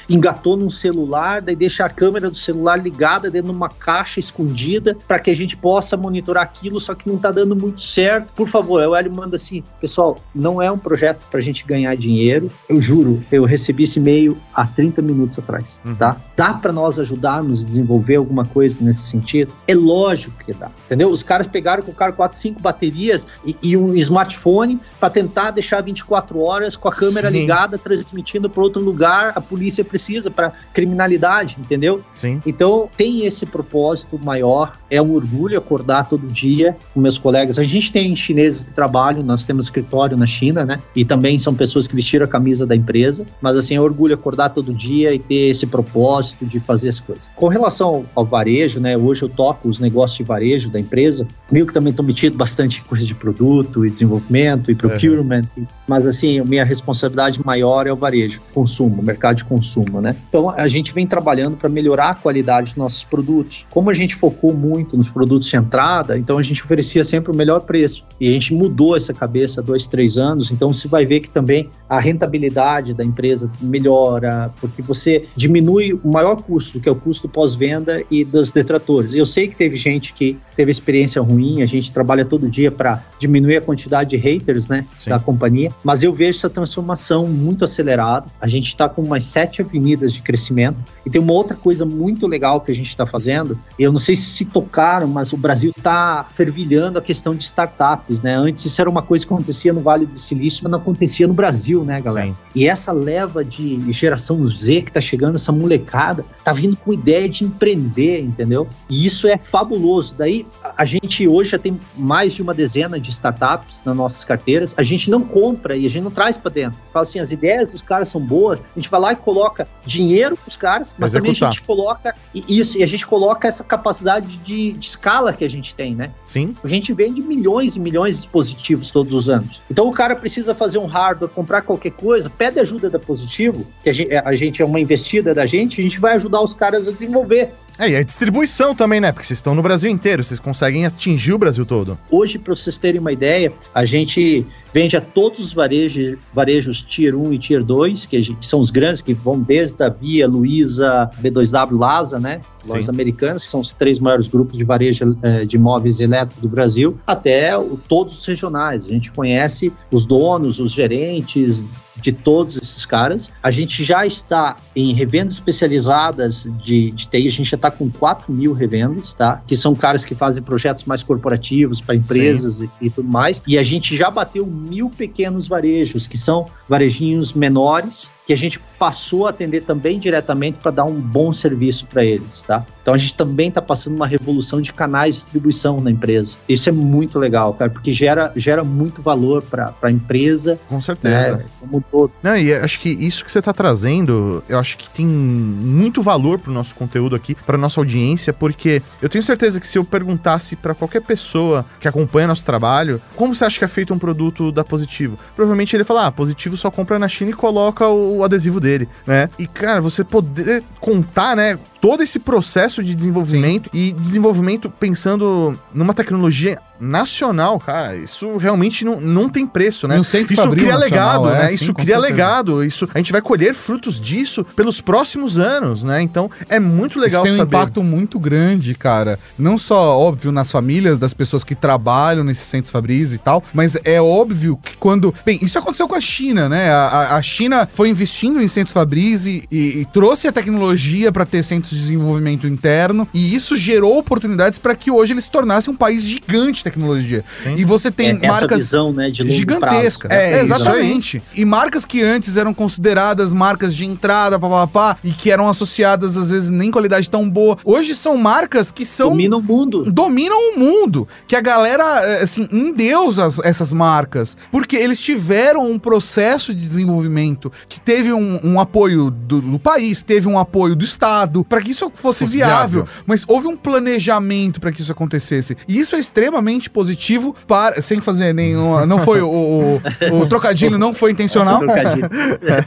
D: engatou num celular, daí deixa a câmera do celular ligada dentro de uma caixa escondida para que a gente possa monitorar aquilo, só que não está dando muito certo. Por favor, o Hélio manda assim, pessoal, não é um projeto para a gente ganhar dinheiro, eu juro, eu recebi esse e-mail há 30 minutos atrás, uhum. tá? Dá para nós ajudarmos a desenvolver alguma coisa nesse sentido? É lógico que dá, entendeu? Os caras pegaram, colocaram 4, 5 baterias e, e um smartphone para tentar deixar deixar 24 horas com a câmera Sim. ligada, transmitindo para outro lugar, a polícia precisa para criminalidade, entendeu?
C: Sim.
D: Então tem esse propósito maior, é um orgulho acordar todo dia com meus colegas. A gente tem chineses que trabalham, nós temos escritório na China, né? E também são pessoas que vestiram a camisa da empresa, mas assim, é um orgulho acordar todo dia e ter esse propósito de fazer as coisas. Com relação ao varejo, né? Hoje eu toco os negócios de varejo da empresa, meio que também estou metido bastante em coisa de produto e desenvolvimento e procurement, uhum mas assim, minha responsabilidade maior é o varejo, consumo, mercado de consumo, né? Então a gente vem trabalhando para melhorar a qualidade dos nossos produtos. Como a gente focou muito nos produtos de entrada, então a gente oferecia sempre o melhor preço. E a gente mudou essa cabeça há dois, três anos, então você vai ver que também a rentabilidade da empresa melhora, porque você diminui o maior custo, que é o custo pós-venda e dos detratores. Eu sei que teve gente que teve experiência ruim, a gente trabalha todo dia para diminuir a quantidade de haters, né, Sim. da companhia companhia, mas eu vejo essa transformação muito acelerada. A gente está com umas sete avenidas de crescimento e tem uma outra coisa muito legal que a gente está fazendo. Eu não sei se se tocaram, mas o Brasil está fervilhando a questão de startups, né? Antes isso era uma coisa que acontecia no Vale do Silício, mas não acontecia no Brasil, né, galera? Sim. E essa leva de geração Z que está chegando, essa molecada, tá vindo com ideia de empreender, entendeu? E isso é fabuloso. Daí a gente hoje já tem mais de uma dezena de startups nas nossas carteiras. A gente não compra e a gente não traz para dentro. Fala assim, as ideias dos caras são boas, a gente vai lá e coloca dinheiro pros caras, mas Executar. também a gente coloca isso, e a gente coloca essa capacidade de, de, escala que a gente tem, né?
C: Sim.
D: A gente vende milhões e milhões de dispositivos todos os anos. Então o cara precisa fazer um hardware, comprar qualquer coisa, pede ajuda da Positivo, que a gente, a gente é uma investida da gente, a gente vai ajudar os caras a desenvolver.
C: É, e a distribuição também, né? Porque vocês estão no Brasil inteiro, vocês conseguem atingir o Brasil todo.
D: Hoje, para vocês terem uma ideia, a gente vende a todos os varejos, varejos Tier 1 e Tier 2, que, gente, são os grandes, que vão desde a Via, Luiza, B2W, Lasa, né? Lojas americanas, que são os três maiores grupos de varejo eh, de imóveis elétricos do Brasil, até o, todos os regionais. A gente conhece os donos, os gerentes, de todos esses caras. A gente já está em revendas especializadas de, de TI, a gente já está com 4 mil revendas, tá? Que são caras que fazem projetos mais corporativos para empresas e, e, tudo mais. E a gente já bateu mil pequenos varejos, que são varejinhos menores, que a gente passou a atender também diretamente para dar um bom serviço para eles, tá? Então a gente também está passando uma revolução de canais de distribuição na empresa. Isso é muito legal, cara, porque gera, gera muito valor para a empresa.
C: Com certeza. Né, como todo. Não, e acho que isso que você está trazendo, eu acho que tem muito valor para o nosso conteúdo aqui, para nossa audiência, porque eu tenho certeza que se eu perguntasse para qualquer pessoa que acompanha nosso trabalho, como você acha que é feito um produto da Positivo? Provavelmente ele ia falar, ah, Positivo só compra na China e coloca o o adesivo dele, né? E, cara, você poder contar, né? todo esse processo de desenvolvimento e desenvolvimento pensando numa tecnologia nacional, cara, isso realmente não, não tem preço, né?
B: Um
C: Isso
B: fabril
C: cria
B: nacional,
C: legado,
B: é,
C: né?
B: sim,
C: Isso cria
B: certeza.
C: legado, isso a gente vai colher frutos disso pelos próximos anos, né? Então é muito legal
B: Isso tem um
C: saber.
B: impacto muito grande, cara. Não só, óbvio, nas famílias das pessoas que trabalham nesses centros fabris e tal, mas é óbvio que quando. Bem, isso aconteceu com a China, né? A, a- China foi investindo em centros fabris e, e- e trouxe a tecnologia para ter centros de desenvolvimento interno, e isso gerou oportunidades para que hoje eles se tornassem um país gigante tecnologia. E você tem
D: É, essa
B: marcas
D: visão, né, de longo
B: gigantesca.
D: prazo.
C: É,
B: É,
C: isso
B: exatamente. E marcas que antes eram consideradas marcas de entrada, papapá, e que eram associadas, às vezes, nem qualidade tão boa. Hoje são marcas que são.
D: Domina o mundo.
B: Dominam o mundo. Que a galera, é, assim, endeusa as- essas marcas. Porque eles tiveram um processo de desenvolvimento que teve um, um apoio do, do país, teve um apoio do Estado, para que isso fosse,
C: Fosse
B: viável.
C: viável.
B: Mas houve um planejamento para que isso acontecesse. E isso é extremamente positivo para. Sem fazer nenhum. Não foi o, o, o trocadilho, não foi intencional.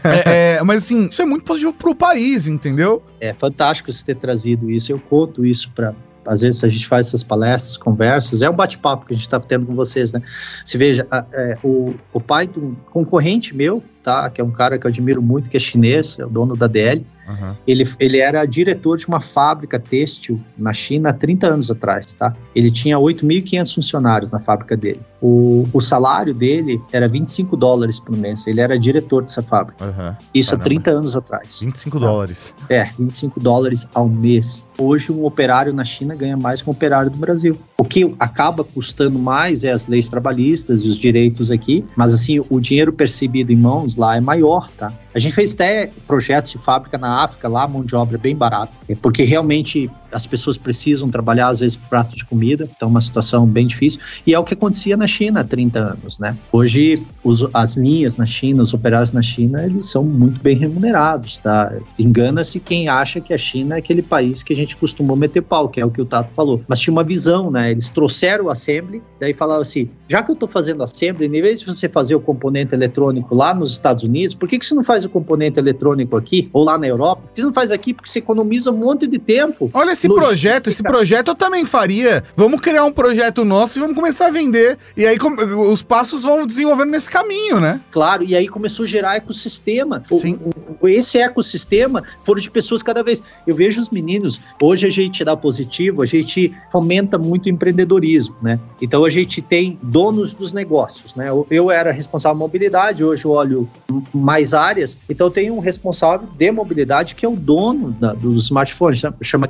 B: É, é, mas assim, isso é muito positivo pro país, entendeu?
D: É fantástico você ter trazido isso. Eu conto isso para. Às vezes a gente faz essas palestras, conversas, é um bate-papo que a gente está tendo com vocês, né? Se veja, a- é, o, o pai de um concorrente meu, tá? Que é um cara que eu admiro muito, que é chinês, é o dono da DL.
C: Aham.
D: Ele, ele era diretor de uma fábrica têxtil na China há 30 anos atrás, tá? Ele tinha 8.500 funcionários na fábrica dele. O, o salário dele era 25 dólares por mês. Ele era diretor dessa fábrica.
C: Aham.
D: Isso
C: Caramba.
D: há 30 anos atrás.
C: 25 dólares.
D: É, 25 dólares ao mês. Hoje, um operário na China ganha mais que um operário do Brasil. O que acaba custando mais é as leis trabalhistas e os direitos aqui, mas assim, o dinheiro percebido em mãos lá é maior, tá? A gente fez até projetos de fábrica na África, lá a mão de obra é bem barata, é porque realmente as pessoas precisam trabalhar, às vezes, prato de comida, então é uma situação bem difícil. E é o que acontecia na China há 30 anos, né? Hoje, os- as linhas na China, os operários na China, eles são muito bem remunerados, tá? Engana-se quem acha que a China é aquele país que a gente costumou meter pau, que é o que o Tato falou. Mas tinha uma visão, né? Eles trouxeram o assembly, daí falaram assim, já que eu tô fazendo assembly, em vez de você fazer o componente eletrônico lá nos Estados Unidos, por que, que você não faz o componente eletrônico aqui, ou lá na Europa? Por que você não faz aqui? Porque você economiza um monte de tempo.
B: Olha esse
D: Logística.
B: projeto, esse projeto eu também faria. Vamos criar um projeto nosso e vamos começar a vender. E aí com- os passos vão desenvolvendo nesse caminho, né?
D: Claro, e aí começou a gerar ecossistema. O-
C: Sim.
D: o- esse ecossistema foram de pessoas cada vez. Eu vejo os meninos, hoje a gente dá positivo, a gente fomenta muito o empreendedorismo, né? Então a gente tem donos dos negócios, né? Eu, era responsável mobilidade, hoje eu olho mais áreas, então eu tenho um responsável de mobilidade que é o dono da, dos smartphones, chama, chama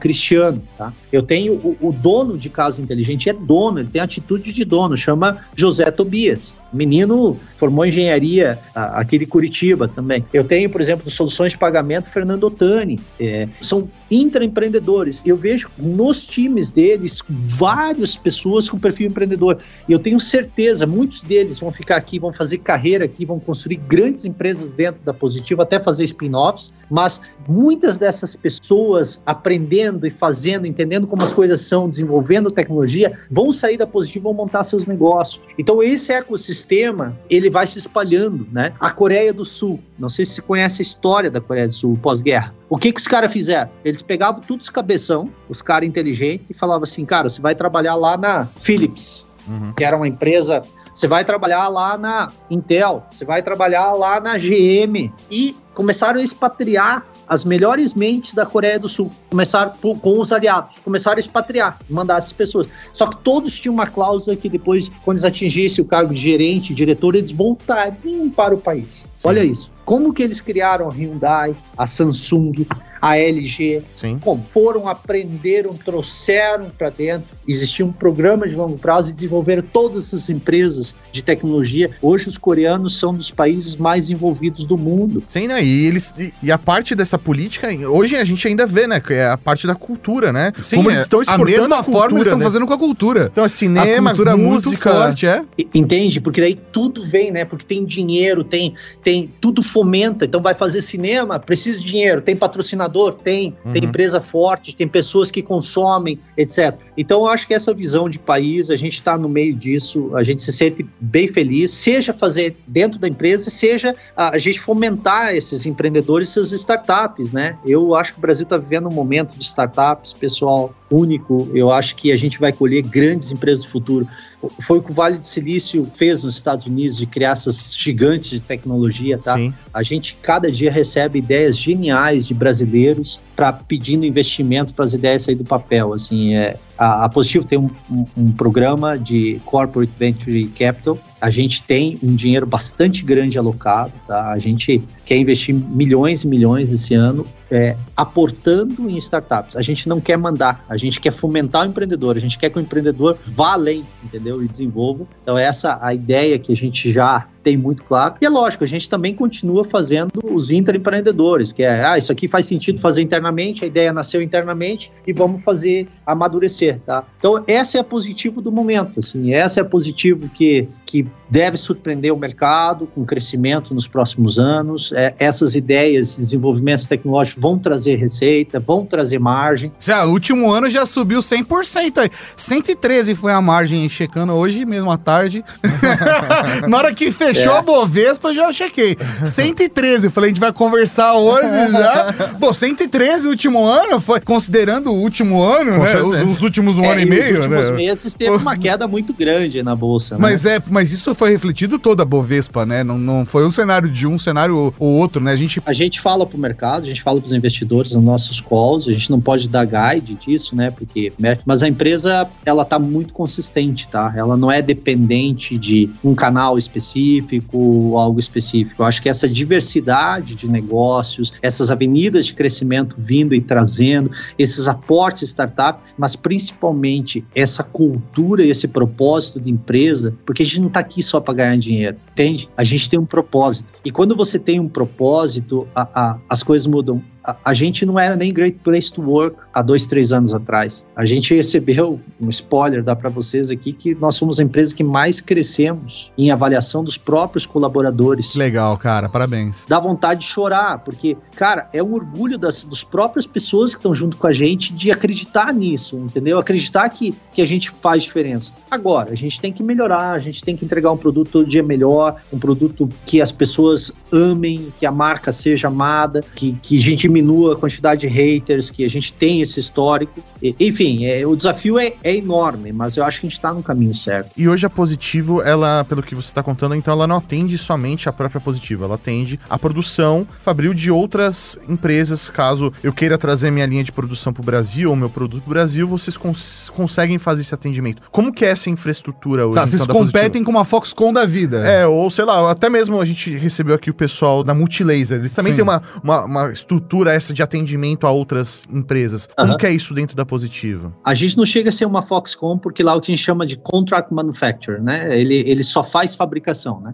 D: Tá? Eu tenho o, o dono de casa inteligente, é dono, ele tem atitude de dono, chama José Tobias. Menino formou engenharia a- aqui de Curitiba também. Eu tenho, por exemplo, soluções de pagamento, Fernando Otani. É, são intraempreendedores. Eu vejo nos times deles várias pessoas com perfil empreendedor. E eu tenho certeza, muitos deles vão ficar aqui, vão fazer carreira aqui, vão construir grandes empresas dentro da Positivo, até fazer spin-offs. Mas muitas dessas pessoas aprendendo e fazendo, entendendo como as coisas são, desenvolvendo tecnologia, vão sair da Positivo, vão montar seus negócios. Então esse ecossistema, ele vai se espalhando, né? A Coreia do Sul, não sei se você conhece a história da Coreia do Sul pós-guerra. O que que os caras fizeram? Eles pegavam todos os cabeção, os caras inteligentes, e falavam assim, cara, você vai trabalhar lá na Philips,
C: Uhum.
D: que era uma empresa. Você vai trabalhar lá na Intel, você vai trabalhar lá na GM. E começaram a expatriar as melhores mentes da Coreia do Sul. Começaram com os aliados, começaram a expatriar, mandar essas pessoas. Só que todos tinham uma cláusula que depois, quando eles atingissem o cargo de gerente, diretor, eles voltariam para o país. Olha isso. Como que eles criaram a Hyundai, a Samsung, a LG,
C: Sim.
D: como foram, aprenderam, trouxeram para dentro. Existia um programa de longo prazo e desenvolveram todas essas empresas de tecnologia. Hoje os coreanos são dos países mais envolvidos do mundo.
C: Sim, né? E, eles, e, e a parte dessa política, hoje a gente ainda vê, né? Que é a parte da cultura, né? Como eles estão
B: a
C: exportando
B: mesma
C: a
B: forma eles
C: cultura,
B: estão
C: né?
B: fazendo com a cultura.
C: Então é
B: A
C: cinema,
B: cultura é muito
C: música,
B: forte, é.
D: Entende? Porque daí tudo vem, né? Porque tem dinheiro, tem, tem tudo fomenta. Então vai fazer cinema, precisa de dinheiro, tem patrocinador, patrocinador? Tem. Uhum. Tem empresa forte, tem pessoas que consomem, etc. Então, eu acho que essa visão de país, a gente está no meio disso, a gente se sente bem feliz, seja fazer dentro da empresa, seja a, gente fomentar esses empreendedores, essas startups, né? Eu acho que o Brasil está vivendo um momento de startups, pessoal único. Eu acho que a gente vai colher grandes empresas do futuro. Foi o que o Vale do Silício fez nos Estados Unidos de criar essas gigantes de tecnologia, tá? Sim. A gente cada dia recebe ideias geniais de brasileiros para pedindo investimento para as ideias sair do papel. Assim, é, a, a Positivo tem um, um, um, programa de Corporate Venture Capital. A gente tem um dinheiro bastante grande alocado, tá? A gente quer investir milhões e milhões esse ano é, aportando em startups. A gente não quer mandar, a gente quer fomentar o empreendedor, a gente quer que o empreendedor vá além, entendeu? E desenvolva. Então, essa a ideia que a gente já tem muito claro. E é lógico, a gente também continua fazendo os intraempreendedores, que é, ah, isso aqui faz sentido fazer internamente, a ideia nasceu internamente e vamos fazer amadurecer, tá? Então, essa é a positivo do momento, assim, essa é a positivo que, que deve surpreender o mercado com crescimento nos próximos anos. É, essas ideias, desenvolvimentos tecnológicos vão trazer receita, vão trazer margem.
B: Já, o último ano já subiu 100%, aí. 113 foi a margem, checando hoje mesmo à tarde. Na hora que fechou é. a Bovespa, já chequei. 113, falei, a gente vai conversar hoje já. Pô, 113 o último ano, foi considerando o último ano, Com né? Os, os, últimos um é, ano e meio,
D: os últimos né? meses teve uma queda muito grande na bolsa,
B: né? Mas é, mas isso foi refletido toda a Bovespa, né? Não, não foi um cenário de um cenário ou outro, né?
D: A gente a gente fala pro mercado, a gente fala pros investidores nos nossos calls, a gente não pode dar guide disso, né? Porque mas a empresa ela tá muito consistente, tá? Ela não é dependente de um canal específico específico, algo específico. Eu acho que essa diversidade de negócios, essas avenidas de crescimento vindo e trazendo, esses aportes startup, mas principalmente essa cultura e esse propósito de empresa, porque a gente não está aqui só para ganhar dinheiro, entende? A gente tem um propósito. E quando você tem um propósito, a, a, as coisas mudam a, gente não era nem Great Place to Work há dois, três anos atrás. A gente recebeu, um spoiler, dá para vocês aqui, que nós somos a empresa que mais crescemos em avaliação dos próprios colaboradores.
B: Legal, cara, parabéns.
D: Dá vontade de chorar, porque, cara, é um orgulho das, das próprias pessoas que estão junto com a gente de acreditar nisso, entendeu? Acreditar que, que a gente faz diferença. Agora, a gente tem que melhorar, a gente tem que entregar um produto todo dia melhor, um produto que as pessoas amem, que a marca seja amada, que, que a gente diminua a quantidade de haters, que a gente tem esse histórico. E, enfim, é, o desafio é, é, enorme, mas eu acho que a gente está no caminho certo.
C: E hoje a Positivo, ela, pelo que você está contando, então ela não atende somente a própria Positivo, ela atende a produção fabril de outras empresas. Caso eu queira trazer minha linha de produção para o Brasil ou meu produto para o Brasil, vocês cons conseguem fazer esse atendimento. Como que é essa infraestrutura hoje? Tá,
B: então, vocês competem com uma Foxconn da vida.
C: É, ou sei lá, até mesmo a gente recebeu aqui o pessoal da Multilaser. Eles também Sim. têm uma, uma, uma estrutura estrutura essa de atendimento a outras empresas. Como que é isso dentro da Positivo?
D: A gente não chega a ser uma Foxconn, porque lá o que a gente chama de contract manufacturer, né? Ele, ele só faz fabricação, né?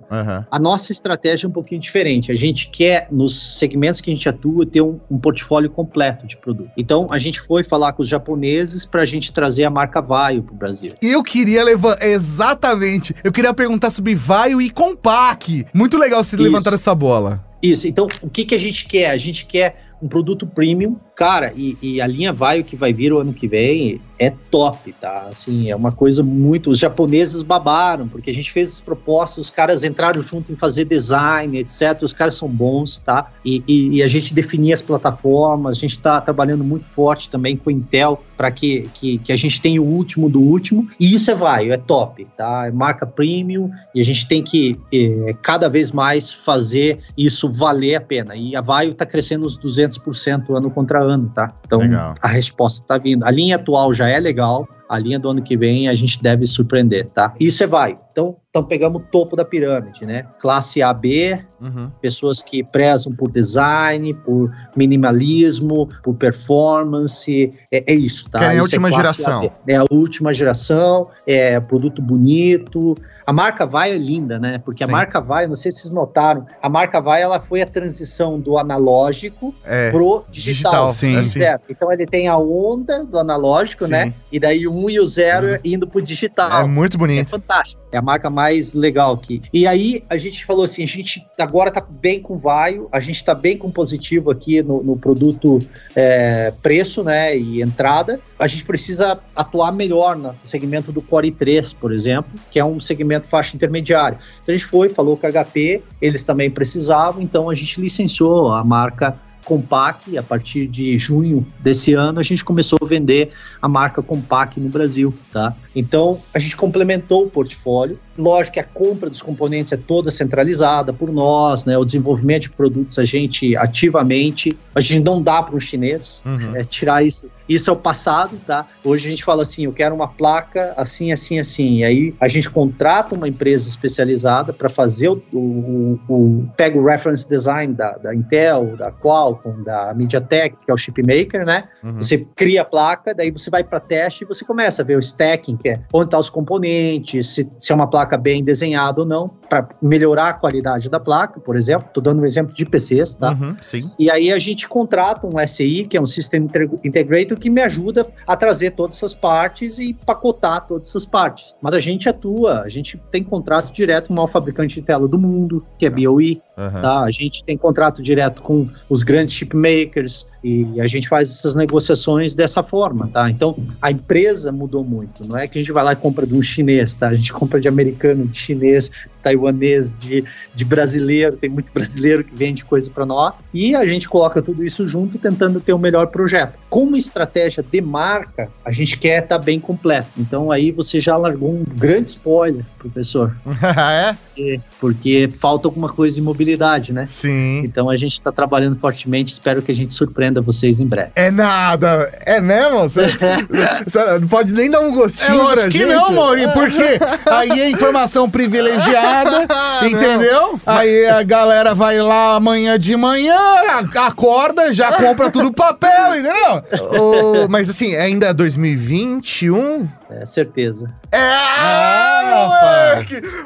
D: A nossa estratégia é um pouquinho diferente. A gente quer, nos segmentos que a gente atua, ter um, um portfólio completo de produto. Então, a gente foi falar com os japoneses para a gente trazer a marca Vaio para o Brasil.
B: Eu queria levar, exatamente, eu queria perguntar sobre Vaio e Compaq. Muito legal você levantar essa bola.
D: Isso, então o que, que a gente quer? A gente quer um produto premium, cara, e, e, a linha vai o que vai vir o ano que vem é top, tá? Assim, é uma coisa muito. Os japoneses babaram, porque a gente fez as propostas, os caras entraram junto em fazer design, etc. Os caras são bons, tá? E, e, e a gente definir as plataformas, a gente está trabalhando muito forte também com a Intel para que, que, que, a gente tenha o último do último, e isso é vai, é top, tá? É marca premium e a gente tem que é, cada vez mais fazer isso valer a pena. E a Vaio está crescendo uns 200% ano contra ano, tá? Então Legal. a resposta está vindo. A linha atual já é legal, a linha do ano que vem a gente deve surpreender, tá? Isso é vai. Então, então pegamos o topo da pirâmide, né? Classe AB, uhum. pessoas que prezam por design, por minimalismo, por performance, é, é isso, tá?
B: Que é a
D: isso
B: última é geração. AB.
D: É a última geração, é produto bonito. A marca Vai é linda, né? Porque Sim. a marca Vai, não sei se vocês notaram, a marca Vai ela foi a transição do analógico é, pro digital. digital sim, certo? Sim. Então ele tem a onda do analógico, sim. né? E daí o 1 e o 0 uhum. indo pro digital.
B: É muito bonito.
D: É fantástico. É a marca mais legal aqui. E aí a gente falou assim, a gente agora tá bem com vaio, a gente tá bem com positivo aqui no, no produto é, preço, né, e entrada. A gente precisa atuar melhor no segmento do Core 3, por exemplo, que é um segmento faixa intermediária. Então a gente foi, falou com a HP, eles também precisavam, então a gente licenciou a marca Compaq, a partir de junho desse ano, a gente começou a vender a marca Compaq no Brasil, tá? Então, a gente complementou o portfólio. Lógico que a compra dos componentes é toda centralizada por nós, né? O desenvolvimento de produtos a gente ativamente, a gente não dá para um chinês, uhum. é, tirar isso. Isso é o passado, tá? Hoje a gente fala assim, eu quero uma placa assim, assim, assim. E aí a gente contrata uma empresa especializada para fazer o, o, o, pega o reference design da, da Intel, da Qualcomm, da MediaTek, que é o chip maker, né? Uhum. Você cria a placa, daí você vai para teste e você começa a ver o stacking, que é onde estão tá os componentes, se, se é uma placa bem desenhada ou não, para melhorar a qualidade da placa, por exemplo. Estou dando um exemplo de PCs, tá?
C: Uhum, sim.
D: E aí a gente contrata um SI, que é um System Integrator, que me ajuda a trazer todas essas partes e pacotar todas essas partes. Mas a gente atua, a gente tem contrato direto com o maior fabricante de tela do mundo, que é BOE, uhum. tá? A gente tem contrato direto com os grandes chipmakers, e a gente faz essas negociações dessa forma, tá? Então, a empresa mudou muito. Não é que a gente vai lá e compra de um chinês, tá? A gente compra de americano, de chinês, taiwanês, de, de brasileiro. Tem muito brasileiro que vende coisa para nós. E a gente coloca tudo isso junto, tentando ter o um melhor projeto. Como estratégia de marca, a gente quer estar tá bem completo. Então, aí você já largou um grande spoiler, professor.
C: é?
D: Porque, porque falta alguma coisa de mobilidade, né?
C: Sim.
D: Então, a gente está trabalhando fortemente. Espero que a gente surpreenda a vocês em breve.
C: É nada! É mesmo? Você, não pode nem dar um gostinho. É
B: lógico que gente. não, Maurinho, porque aí é informação privilegiada, entendeu? Aí a galera vai lá amanhã de manhã, acorda, já compra tudo papel, entendeu?
C: mas assim, ainda é 2021?
D: É, certeza.
C: É, ah,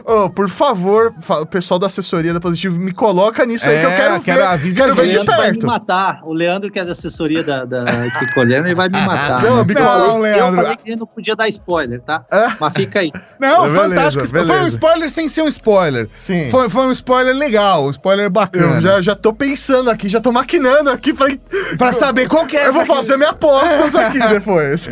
C: Oh, por favor, o pessoal da assessoria da Positivo, me coloca nisso é, aí que eu quero, quero ver.
D: Quero ver de perto. vai me matar. O Leandro, que é da assessoria da, da Cicolena, ele vai me matar.
C: Não, né? não,
D: Leandro. Eu falei que ele não podia dar spoiler, tá? É. Mas fica aí.
B: Não, beleza, fantástico. Beleza. Foi um spoiler sem ser um spoiler.
C: Sim.
B: Foi, foi um spoiler legal, um spoiler bacana.
C: Eu já, já tô pensando aqui, já tô maquinando aqui pra...
B: pra saber qual que é
C: Eu vou fazer minhas apostas aqui depois.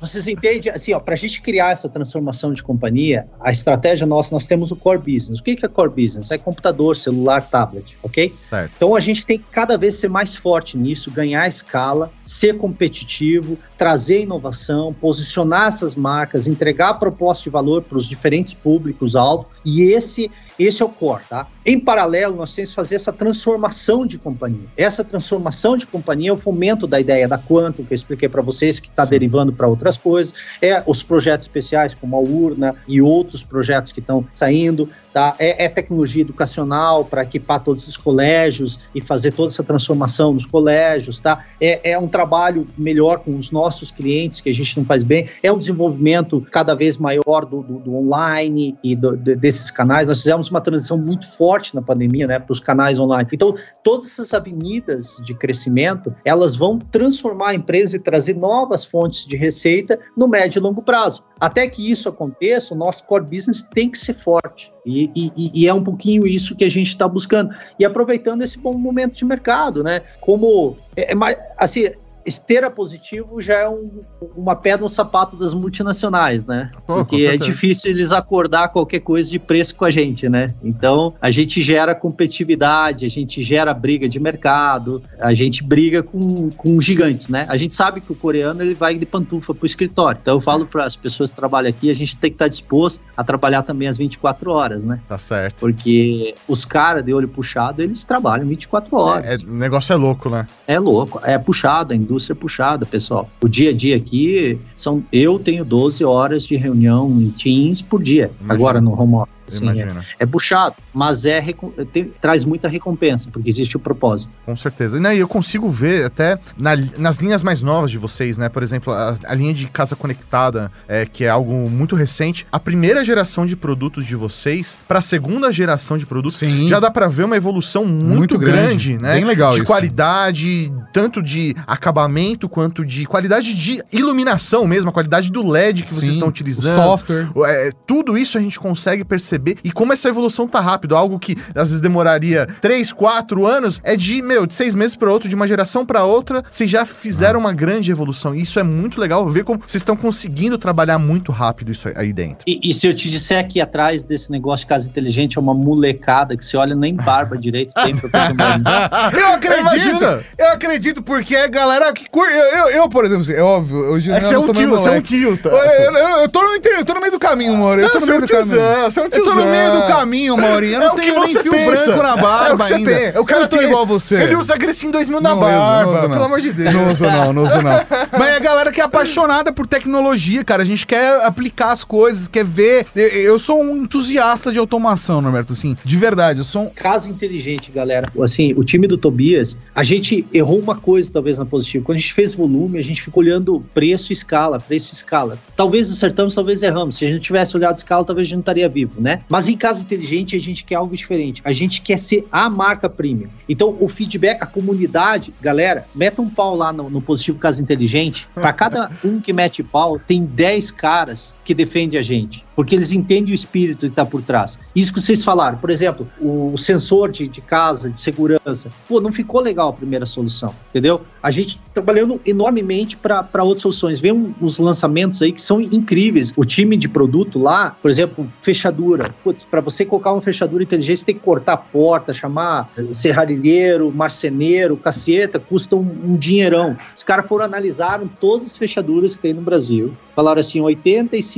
D: Vocês entendem? Assim, ó, pra gente criar essa transformação de companhia, a estratégia nossa, nós temos o core business. O que é core business? É computador, celular, tablet, ok?
C: Certo.
D: Então a gente tem que cada vez ser mais forte nisso, ganhar escala, ser competitivo, trazer inovação, posicionar essas marcas, entregar proposta de valor para os diferentes públicos-alvo. E esse esse é o core, tá? Em paralelo, nós temos que fazer essa transformação de companhia. Essa transformação de companhia é o fomento da ideia da Quanto, que eu expliquei para vocês, que está derivando para outras coisas. É os projetos especiais, como a Urna e outros projetos que estão saindo. Tá? É, é tecnologia educacional para equipar todos os colégios e fazer toda essa transformação nos colégios. Tá? É, é um trabalho melhor com os nossos clientes, que a gente não faz bem. É um desenvolvimento cada vez maior do, do, do online e do, de, desses canais. Nós fizemos uma transição muito forte na pandemia né, para os canais online. Então, todas essas avenidas de crescimento, elas vão transformar a empresa e trazer novas fontes de receita no médio e longo prazo. Até que isso aconteça, o nosso core business tem que ser forte. E, e, e, é um pouquinho isso que a gente está buscando. E aproveitando esse bom momento de mercado, né? Como, é, é assim, esteira positivo já é um, uma pedra no sapato das multinacionais, né? Pô, Porque é difícil eles acordar qualquer coisa de preço com a gente, né? Então a gente gera competitividade, a gente gera briga de mercado, a gente briga com, com gigantes, né? A gente sabe que o coreano ele vai de pantufa pro escritório. Então eu falo para as pessoas que trabalham aqui, a gente tem que estar disposto a trabalhar também às 24 horas, né?
C: Tá certo.
D: Porque os caras de olho puxado, eles trabalham 24 horas.
C: É, é, o negócio é louco, né?
D: É louco, é puxado, a indústria puxada, pessoal. O dia a dia aqui são. Eu tenho 12 horas de reunião em Teams por dia, Imagina. agora no home office. Sim, é, é, puxado, mas é tem, traz muita recompensa, porque existe o propósito.
C: Com certeza. E né, eu consigo ver até na, nas linhas mais novas de vocês, né? Por exemplo, a, a linha de casa conectada, é, que é algo muito recente. A primeira geração de produtos de vocês para a segunda geração de produtos, Sim. já dá para ver uma evolução muito, muito grande, grande, né?
B: Bem legal
C: De
B: isso.
C: qualidade, tanto de acabamento quanto de qualidade de iluminação mesmo, a qualidade do LED que Sim, vocês estão utilizando.
B: O software.
C: É, tudo isso a gente consegue perceber perceber e como essa evolução tá rápido. Algo que às vezes demoraria 3, 4 anos, é de, meu, de seis meses para outro, de uma geração para outra, vocês já fizeram uma grande evolução. E isso é muito legal ver como vocês estão conseguindo trabalhar muito rápido isso aí dentro.
D: E, e se eu te disser aqui atrás desse negócio de casa inteligente é uma molecada que você olha nem barba direito tem pra
B: Eu acredito!
C: Imagina.
B: Eu acredito, porque é galera que curte. Eu, eu, eu, por exemplo, é óbvio, hoje
C: É que
B: eu
C: você é um tio, você é um tio, tá?
B: Eu, eu, eu- eu tô no eu tô no meio do caminho, Maurinho. Eu tô no
C: é
B: meio
C: um
B: do caminho.
C: você é um
B: Eu tô no
C: tiozão.
B: meio do caminho, Maurinho. Eu
C: É
B: não
C: que
B: tenho nem fio
C: pensa.
B: branco na
C: É
B: barba
C: você
B: ainda.
C: pensa.
B: Eu tô
C: tem-
B: igual você.
C: Ele usa Grecin 2000 na
B: Não
C: barba,
B: uso, não
C: pelo amor de Deus.
B: Não uso não, não uso não. Mas é a galera que é apaixonada por tecnologia, cara. A gente quer aplicar as coisas, quer ver. Eu, eu sou um entusiasta de automação, Norberto, assim, de verdade. Eu sou um...
D: Casa inteligente, galera. Assim, o time do Tobias, a gente errou uma coisa, talvez, na positiva. Quando a gente fez volume, a gente ficou olhando preço e escala, preço e escala. Talvez acertamos, talvez erramos. Se a gente tivesse olhado escala, talvez a gente não estaria vivo, né? Mas em casa inteligente, a gente quer algo diferente. A gente quer ser a marca premium. Então, o feedback, a comunidade, galera, meta um pau lá no, no positivo Casa Inteligente. Para cada um que mete pau, tem 10 caras que defendem a gente. Porque eles entendem o espírito que está por trás. Isso que vocês falaram, por exemplo, o sensor de, de casa, de segurança. Pô, não ficou legal a primeira solução, entendeu? A gente trabalhando enormemente para outras soluções. Vem uns lançamentos aí que são incríveis. O time de produto lá, por exemplo, fechadura. Para você colocar uma fechadura inteligente, você tem que cortar a porta, chamar serralheiro, marceneiro, caceta, custa um, um dinheirão. Os caras foram analisaram todas as fechaduras que tem no Brasil. Falaram assim, 85%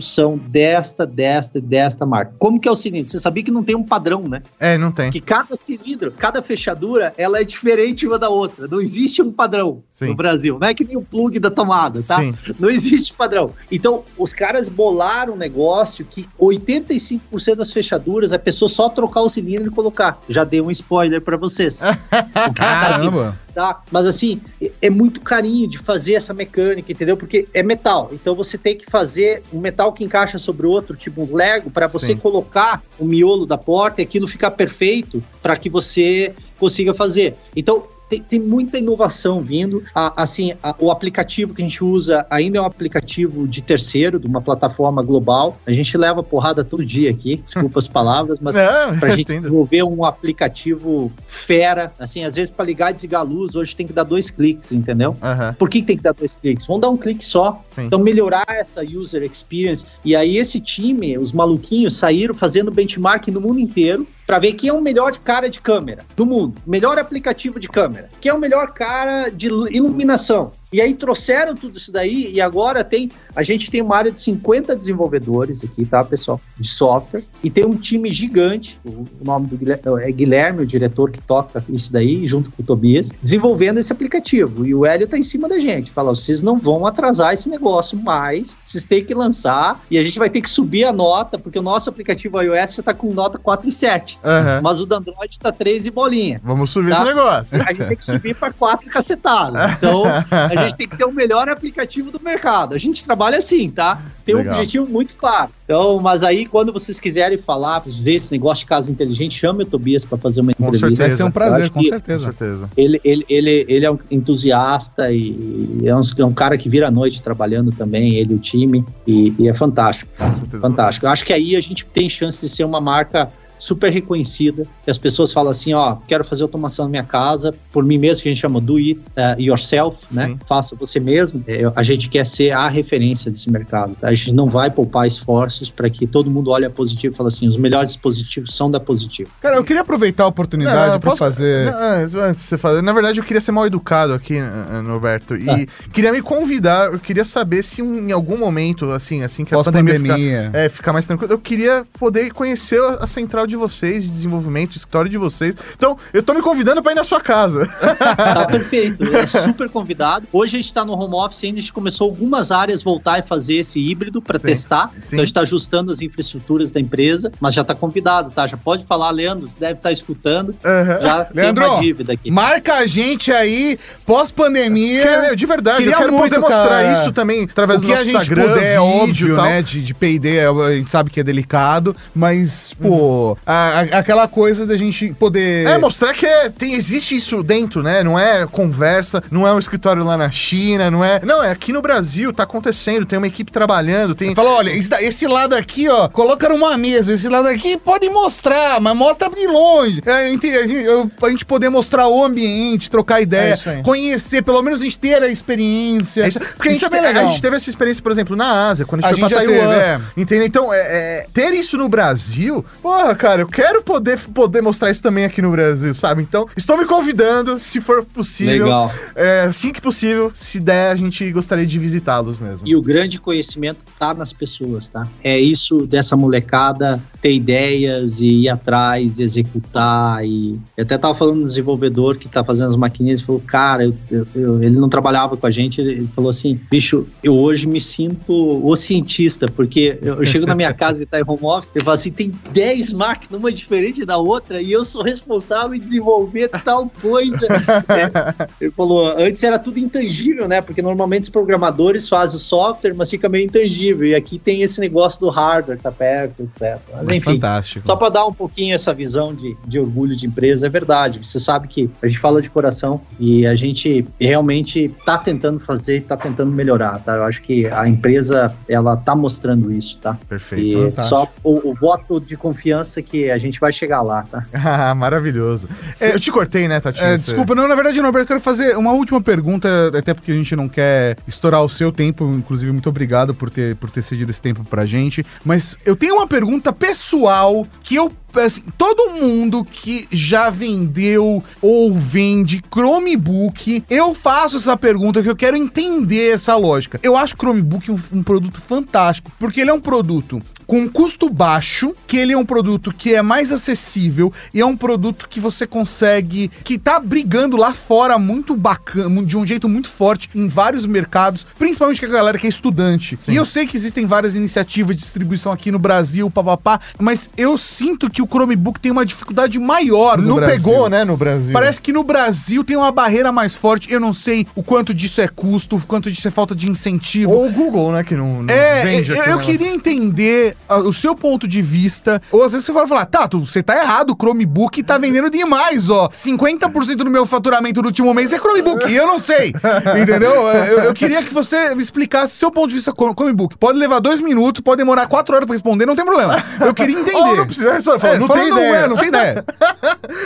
D: são desta, desta e desta marca. Como que é o cilindro? Você sabia que não tem um padrão, né?
C: É, não tem.
D: Que cada cilindro, cada fechadura, ela é diferente uma da outra. Não existe um padrão
C: Sim.
D: no Brasil. Não é que nem o plug da tomada, tá?
C: Sim.
D: Não existe padrão. Então, os caras bolaram um negócio que 85% das fechaduras a pessoa só trocar o cilindro e colocar. Já dei um spoiler pra vocês. Tá
B: Caramba.
D: Tá? Mas assim, é- é muito carinho de fazer essa mecânica, entendeu? Porque é metal. Então você tem que fazer um metal que encaixa sobre o outro, tipo um Lego, para você
C: Sim.
D: colocar o miolo da porta e aquilo ficar perfeito para que você consiga fazer. Então tem, tem muita inovação vindo. A- assim, a- o aplicativo que a gente usa ainda é um aplicativo de terceiro, de uma plataforma global. A gente leva porrada todo dia aqui, desculpa as palavras, mas
C: É,
D: pra gente
C: entendo.
D: desenvolver um aplicativo fera, assim, às vezes para ligar e desligar a luz, hoje tem que dar dois cliques, entendeu?
C: Aham,
D: Por que, que tem que dar dois cliques? Vamos dar um clique só.
C: sim.
D: Então, melhorar essa user experience. E aí, esse time, os maluquinhos, saíram fazendo benchmark no mundo inteiro para ver quem é o melhor cara de câmera do mundo, melhor aplicativo de câmera, quem é o melhor cara de ilu- iluminação. E aí trouxeram tudo isso daí e agora tem, a gente tem uma área de 50 desenvolvedores aqui, tá, pessoal, de software, e tem um time gigante, o nome do Guilherme, é Guilherme, o diretor que toca isso daí, junto com o Tobias, desenvolvendo esse aplicativo. E o Hélio tá em cima da gente, fala, vocês não vão atrasar esse negócio mais, vocês têm que lançar e a gente vai ter que subir a nota, porque o nosso aplicativo iOS já tá com nota 4 e 7.
C: Aham.
D: Mas o da Android tá 3 e bolinha.
C: Vamos subir
D: Tá.
C: esse negócio.
D: A gente tem que subir para 4 cacetadas. Então, a gente tem que ter o melhor aplicativo do mercado. A gente trabalha assim, tá? Tem um
C: Legal.
D: objetivo muito claro. Então, mas aí, quando vocês quiserem falar, ver esse negócio de casa inteligente, chame o Tobias para fazer uma
C: Com
D: entrevista.
C: certeza.
B: Vai ser um prazer, com
D: que-
C: Com
B: certeza.
C: certeza.
D: Ele, ele, ele, ele é um entusiasta e é um, é um cara que vira a noite trabalhando também, ele e o time, e, e é fantástico.
C: Com certeza.
D: Fantástico. Eu acho que aí a gente tem chance de ser uma marca super reconhecida, que as pessoas falam assim, ó, quero fazer automação na minha casa, por mim mesmo, que a gente chama do it uh, yourself, né?
C: Sim.
D: Faça você mesmo. É, a gente quer ser a referência desse mercado. tá? A gente não vai poupar esforços para que todo mundo olhe a positivo e fale assim, os melhores dispositivos são da positivo.
B: Cara, eu queria aproveitar a oportunidade
C: posso-
B: fazer.
C: Não, antes de você fazer. Na verdade, eu queria ser mal educado aqui, eh, Norberto. E queria me convidar, eu queria saber se um- em algum momento, assim, assim que a pandemia ficar, é, ficar mais tranquilo, eu queria poder conhecer a a central de vocês, de desenvolvimento, escritório de vocês. Então, eu tô me convidando pra ir na sua casa.
D: Tá perfeito, é super convidado. Hoje a gente está no home office ainda, a gente começou algumas áreas voltar e fazer esse híbrido para testar.
C: sim.
D: Então a gente está ajustando as infraestruturas da empresa, mas já está convidado, tá? Já pode falar, Leandro, você deve estar escutando.
C: Aham.
D: Já tem
B: Leandro,
D: uma dívida aqui.
B: Marca a gente aí, pós-pandemia.
C: De verdade,
B: Queria
C: eu quero
B: muito,
C: poder mostrar
B: cara.
C: isso também através
B: o
C: do nosso
B: gente
C: Instagram,
B: puder,
C: vídeo
B: óbvio,
C: tal.
B: né? De, de P&D, a gente sabe que é delicado, mas, pô, a- a- aquela coisa da gente poder.
C: É, mostrar que é- tem, existe isso dentro, né? Não é conversa, não é um escritório lá na China, não é. Não, é aqui no Brasil, tá acontecendo, tem uma equipe trabalhando, tem.
B: Fala, olha, esse, lado aqui, ó, coloca numa mesa. Esse lado aqui pode mostrar, mas mostra de longe. É, a, gente, a gente- a gente poder mostrar o ambiente, trocar
C: É
B: ideia,
C: isso aí.
B: conhecer, pelo menos a gente ter a experiência.
C: É isso, porque a gente,
B: é bem
C: te-
B: legal.
C: a gente teve essa experiência, por exemplo, na Ásia, quando a
B: A
C: gente, foi
B: gente
C: pra
B: já
C: Taiwan.
B: teve, é.
C: Entendeu? Então, é, é, ter isso no Brasil, porra, cara, eu quero poder, poder mostrar isso também aqui no Brasil, sabe? Então, estou me convidando, se for possível.
D: Legal.
C: É, assim que possível, se der, a gente gostaria de visitá-los mesmo.
D: E o grande conhecimento tá nas pessoas, tá? É isso dessa molecada ter ideias e ir atrás, e executar. E eu até tava falando no desenvolvedor que tá fazendo as maquininhas, ele falou, cara, eu- eu- eu- ele não trabalhava com a gente, ele ele falou assim, bicho, eu hoje me sinto o cientista, porque eu, eu chego na minha casa e tá em home office, eu falo assim, tem 10 máquinas, uma diferente da outra, e eu sou responsável em desenvolver tal coisa. É, ele falou, antes era tudo intangível, né? Porque normalmente os programadores fazem o software, mas fica meio intangível. E aqui tem esse negócio do hardware, tá perto, etc. Mas enfim,
B: Fantástico.
D: só para dar um pouquinho essa visão de, de orgulho de empresa, é verdade. Você sabe que a gente fala de coração e a gente realmente tá tentando fazer tá tentando melhorar, tá? Eu acho que a empresa, ela tá mostrando isso, tá?
C: Perfeito.
D: E só o, o voto de confiança que a gente vai chegar lá, tá?
C: Ah, maravilhoso. É, eu te cortei, né, Tati?
B: É, desculpa, não, na verdade, não, eu quero fazer uma última pergunta, até porque a gente não quer estourar o seu tempo. Inclusive, muito obrigado por ter, por ter cedido esse tempo pra gente. Mas eu tenho uma pergunta pessoal que eu. assim, todo mundo que já vendeu ou vende Chromebook, eu faço essa pergunta que eu quero entender essa lógica. Eu acho o Chromebook um, um produto fantástico, porque ele é um produto com um custo baixo, que ele é um produto que é mais acessível e é um produto que você consegue, que tá brigando lá fora muito bacana, de um jeito muito forte em vários mercados, principalmente com a galera que é estudante. E eu sei que existem várias iniciativas de distribuição aqui no Brasil, papapá, mas eu sinto que o Chromebook tem uma dificuldade maior no
C: Não
B: Brasil.
C: pegou, né, no Brasil.
B: Parece que no Brasil tem uma barreira mais forte. Eu não sei o quanto disso é custo, o quanto disso é falta de incentivo.
C: Ou o Google, né, que não, não
B: É,
C: vende
B: eu,
C: o
B: eu queria entender o seu ponto de vista. Ou às vezes você vai falar, tá, tu- você tá errado, o Chromebook tá vendendo demais, ó. 50% do meu faturamento no último mês é Chromebook. E eu não sei. Entendeu? Eu, eu queria que você me explicasse seu ponto de vista com Chromebook. Pode levar dois minutos, pode demorar quatro horas pra responder, não tem problema. Eu queria entender.
C: Ou não precisa responder, fala,
B: É,
C: não
B: fala,
C: tem ideia.
B: é, não tem ideia.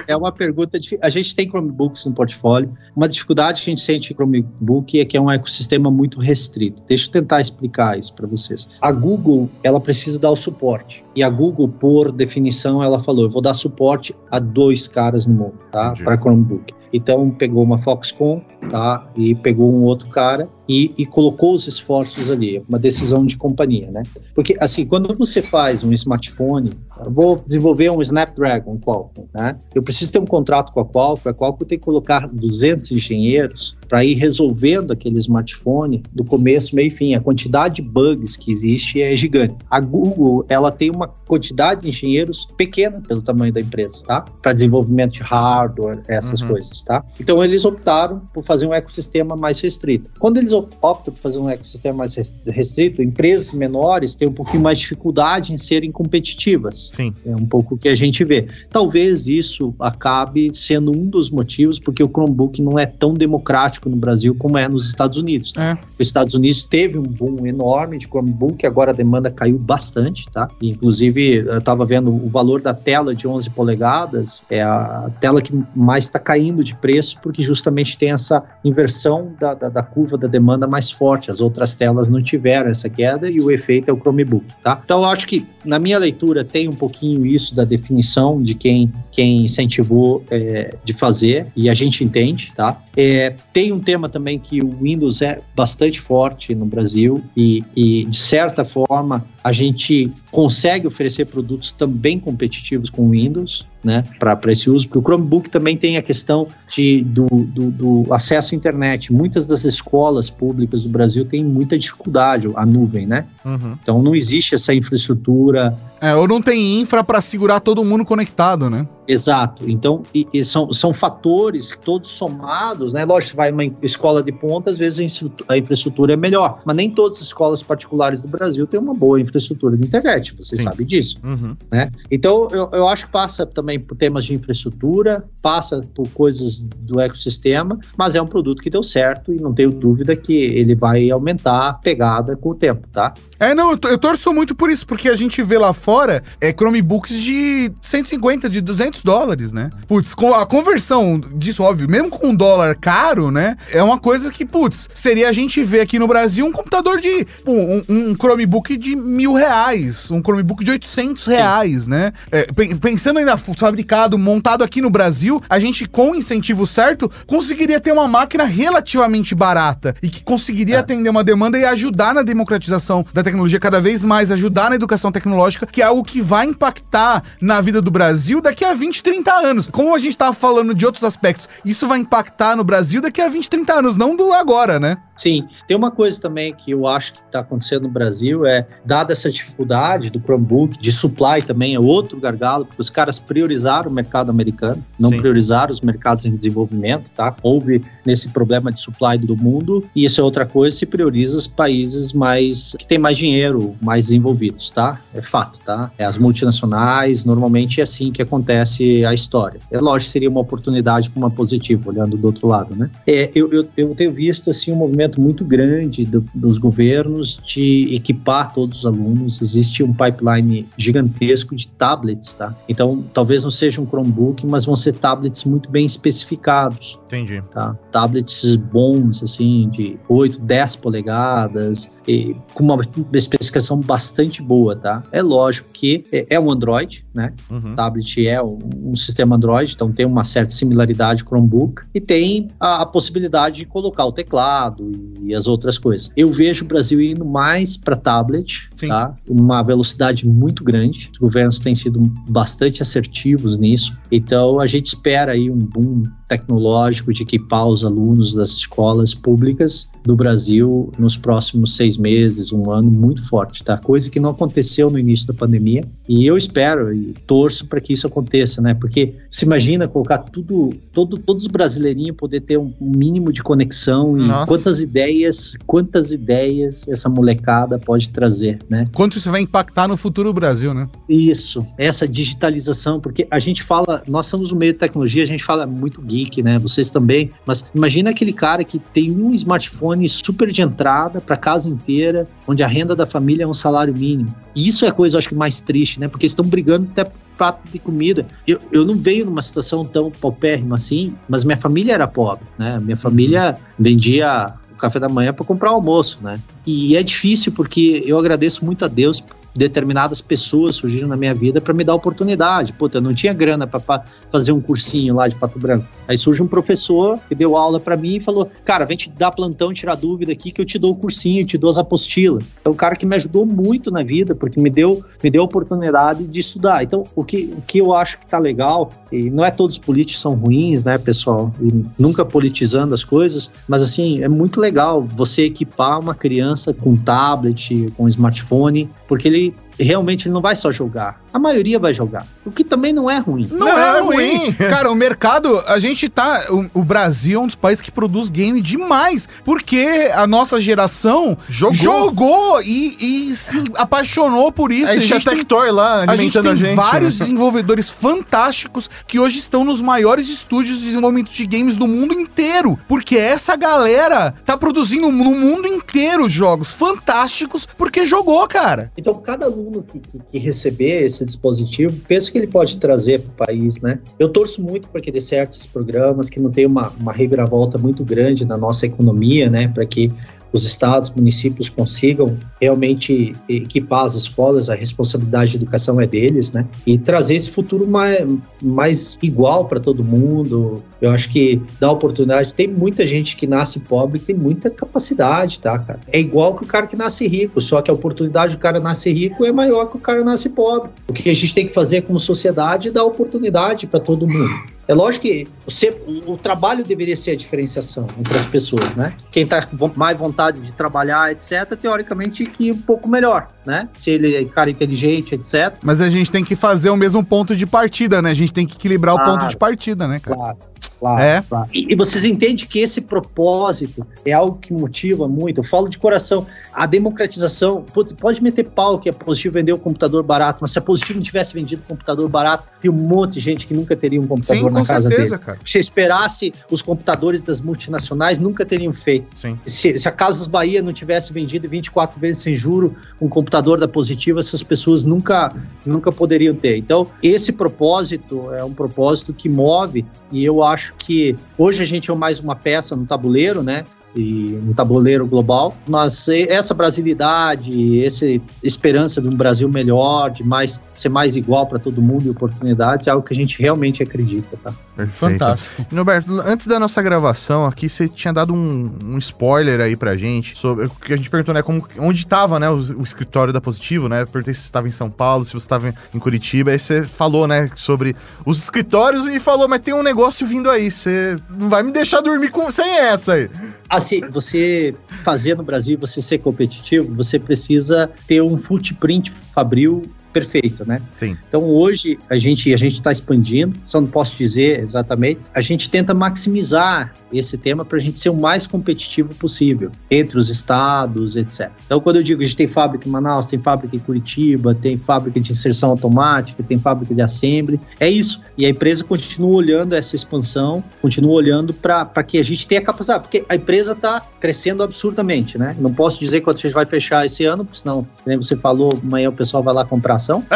D: É uma pergunta difícil. A gente tem Chromebooks no portfólio. Uma dificuldade que a gente sente em Chromebook é que é um ecossistema muito restrito. Deixa eu tentar explicar isso para vocês. A Google, ela precisa dar o suporte. E a Google, por definição, ela falou: eu vou dar suporte a dois caras no mundo, tá? Para Chromebook. Então pegou uma Foxconn, tá? E pegou um outro cara e, e colocou os esforços ali, uma decisão de companhia, né? Porque assim, quando você faz um smartphone, vou desenvolver um Snapdragon Qualcomm, né? Eu preciso ter um contrato com a Qualcomm, a Qualcomm tem que colocar 200 engenheiros para ir resolvendo aquele smartphone do começo, meio e fim. A quantidade de bugs que existe é gigante. A Google, ela tem uma quantidade de engenheiros pequena pelo tamanho da empresa, tá? Para desenvolvimento de hardware, essas
C: Uhum.
D: coisas, tá? Então eles optaram por fazer um ecossistema mais restrito. Quando eles op- optam por fazer um ecossistema mais res- restrito, empresas menores têm um pouquinho mais de dificuldade em serem competitivas.
C: Sim.
D: É um pouco o que a gente vê. Talvez isso acabe sendo um dos motivos porque o Chromebook não é tão democrático no Brasil como é nos Estados Unidos.
B: É.
D: Os Estados Unidos teve um boom enorme de Chromebook, agora a demanda caiu bastante, tá? E, inclusive, eu estava vendo o valor da tela de 11 polegadas, é a tela que mais está caindo de preço, porque justamente tem essa inversão da, da, da curva da demanda mais forte. As outras telas não tiveram essa queda e o efeito é o Chromebook, tá? Então, eu acho que, na minha leitura, tem um pouquinho isso da definição de quem, quem incentivou é, de fazer, e a gente entende, tá? É, tem um tema também que o Windows é bastante forte no Brasil e, e, de certa forma, a gente consegue oferecer produtos também competitivos com o Windows, né, para esse uso, porque o Chromebook também tem a questão de, do, do, do acesso à internet. Muitas das escolas públicas do Brasil têm muita dificuldade, a nuvem, né?
C: Uhum.
D: Então não existe essa infraestrutura
B: É, ou não tem infra pra segurar todo mundo conectado, né?
D: Exato. Então, e, e são, são fatores todos somados, né? Lógico, vai uma escola de ponta, às vezes a infraestrutura é melhor, mas nem todas as escolas particulares do Brasil têm uma boa infraestrutura de internet, você Sim. sabe disso, uhum. né? Então, eu, eu acho que passa também por temas de infraestrutura, passa por coisas do ecossistema, mas é um produto que deu certo e não tenho dúvida que ele vai aumentar a pegada com o tempo, tá?
B: É, não, eu, eu torço muito por isso, porque a gente vê lá fora é Chromebooks de 150, de 200 dólares, né? Putz, a conversão disso, óbvio, mesmo com um dólar caro, né? É uma coisa que, putz, seria a gente ver aqui no Brasil um computador de. Um, um Chromebook de mil reais, um Chromebook de 800 reais, Sim. né? É, pensando ainda fabricado, montado aqui no Brasil, a gente, com o incentivo certo, conseguiria ter uma máquina relativamente barata e que conseguiria é. atender uma demanda e ajudar na democratização da tecnologia tecnologia cada vez mais, ajudar na educação tecnológica, que é algo que vai impactar na vida do Brasil daqui a 20, 30 anos. Como a gente estava falando de outros aspectos, isso vai impactar no Brasil daqui a 20, 30 anos, não do agora, né?
D: Sim, tem uma coisa também que eu acho que está acontecendo no Brasil é, dada essa dificuldade do Chromebook, de supply também é outro gargalo, porque os caras priorizaram o mercado americano, não Sim. priorizaram os mercados em desenvolvimento, tá? Houve nesse problema de supply do mundo, e isso é outra coisa, se prioriza os países mais que têm mais dinheiro, mais desenvolvidos, tá? É fato, tá? É as multinacionais, normalmente é assim que acontece a história. É lógico que seria uma oportunidade para uma positiva, olhando do outro lado, né? É, eu, eu, eu tenho visto assim um movimento movimento muito grande do, dos governos de equipar todos os alunos. Existe um pipeline gigantesco de tablets, tá? Então, talvez não seja um Chromebook, mas vão ser tablets muito bem especificados.
C: Entendi.
D: Tá? Tablets bons, assim, de 8, 10 polegadas, e, com uma especificação bastante boa, tá? É lógico que é, é um Android, né? Uhum. tablet é um, um, sistema Android, então tem uma certa similaridade com o Chromebook e tem a, a possibilidade de colocar o teclado e, e, as outras coisas. Eu vejo o Brasil indo mais para tablet, Sim. tá? Uma velocidade muito grande. Os governos têm sido bastante assertivos nisso. Então a gente espera aí um boom tecnológico de equipar os alunos das escolas públicas do Brasil nos próximos seis meses, um ano muito forte, tá? Coisa que não aconteceu no início da pandemia e eu espero e torço para que isso aconteça, né? Porque se imagina colocar tudo, todo, todos os brasileirinhos poder ter um mínimo de conexão e Nossa. quantas ideias, quantas ideias essa molecada pode trazer, né?
B: Quanto isso vai impactar no futuro do Brasil, né?
D: Isso, essa digitalização, porque a gente fala, nós somos no meio de tecnologia, a gente fala muito geek, né? Vocês também, mas imagina aquele cara que tem um smartphone super de entrada para casa inteira, onde a renda da família é um salário mínimo. E isso é a coisa, eu acho que mais triste, né? Porque estão brigando até prato de comida. Eu, eu não veio numa situação tão paupérrima assim, mas minha família era pobre, né? Minha família vendia o café da manhã para comprar o almoço, né? E é difícil porque eu agradeço muito a Deus determinadas pessoas surgiram na minha vida para me dar oportunidade. Puta, eu não tinha grana para fazer um cursinho lá de Pato Branco. Aí surge um professor que deu aula para mim e falou: Cara, vem te dar plantão, tirar dúvida aqui que eu te dou o cursinho, te dou as apostilas. É um cara que me ajudou muito na vida, porque me deu, me deu a oportunidade de estudar. Então, o que, o que eu acho que tá legal, e não é todos os políticos são ruins, né, pessoal? E nunca politizando as coisas, mas assim, é muito legal você equipar uma criança com tablet, com smartphone, porque ele realmente ele não vai só jogar. A maioria vai jogar. O que também não é ruim.
B: Não, não é, é ruim. ruim. Cara, o mercado, a gente tá. O, o, Brasil é um dos países que produz game demais. Porque a nossa geração jogou, jogou e, e se apaixonou por isso.
C: A gente, a gente tem Tector lá
B: a gente tem a gente, vários né? desenvolvedores fantásticos que hoje estão nos maiores estúdios de desenvolvimento de games do mundo inteiro. Porque essa galera tá produzindo no mundo inteiro jogos fantásticos porque jogou, cara.
D: Então, cada aluno que, que, que receber esse dispositivo, penso que ele pode trazer para o país, né? Eu torço muito para que dê certo esses programas, que não tenha uma, uma reviravolta muito grande na nossa economia, né? Para que os estados, municípios consigam realmente equipar as escolas, a responsabilidade de educação é deles, né? E trazer esse futuro mais, mais igual para todo mundo. Eu acho que dá oportunidade. Tem muita gente que nasce pobre tem muita capacidade, tá, cara? É igual que o cara que nasce rico, só que a oportunidade do cara nascer rico é maior que o cara nasce pobre. O que a gente tem que fazer como sociedade é dar oportunidade para todo mundo. É lógico que você, o, trabalho deveria ser a diferenciação entre as pessoas, né? Quem está com mais vontade de trabalhar, etc., teoricamente que um pouco melhor, né? Se ele é cara inteligente, etc.
B: Mas a gente tem que fazer o mesmo ponto de partida, né? A gente tem que equilibrar
D: Claro.
B: o ponto de partida, né, cara?
D: Claro. Claro,
B: É.
D: claro. E, e vocês entendem que esse propósito é algo que motiva muito. Eu falo de coração. A democratização, pode meter pau que é positivo vender um computador barato, mas se a positivo não tivesse vendido um computador barato, tem um monte de gente que nunca teria um computador
B: Sim,
D: na
B: com
D: casa
B: certeza,
D: dele.
B: cara.
D: Se esperasse, os computadores das multinacionais nunca teriam feito.
C: Sim.
D: Se, se a Casas Bahia não tivesse vendido 24 vezes sem juro um computador da Positiva, essas pessoas nunca, nunca poderiam ter. Então, esse propósito é um propósito que move e eu acho que hoje a gente é mais uma peça no tabuleiro, né? E no tabuleiro global, mas essa brasilidade, essa esperança de um Brasil melhor, de mais ser mais igual para todo mundo e oportunidades, é algo que a gente realmente acredita, tá?
C: Perfeito.
B: Fantástico.
C: E, Norberto, antes da nossa gravação aqui, você tinha dado um, um spoiler aí pra gente sobre o que a gente perguntou, né? Como, onde tava, né, o, o escritório da Positivo, né? Eu Perguntei se você estava em São Paulo, se você estava em Curitiba. Aí você falou, né, sobre os escritórios e falou, mas tem um negócio vindo aí. Você não vai me deixar dormir com, sem essa aí.
D: Assim, você fazer no Brasil, você ser competitivo, você precisa ter um footprint fabril perfeito, né?
C: Sim.
D: Então hoje a gente a gente está expandindo, só não posso dizer exatamente. A gente tenta maximizar esse tema para a gente ser o mais competitivo possível entre os estados, etc. Então quando eu digo que a gente tem fábrica em Manaus, tem fábrica em Curitiba, tem fábrica de inserção automática, tem fábrica de assembly, é isso. E a empresa continua olhando essa expansão, continua olhando para que a gente tenha capacidade, porque a empresa está crescendo absurdamente, né? Não posso dizer quando a gente vai fechar esse ano, porque senão, como você falou, amanhã o pessoal vai lá comprar ação.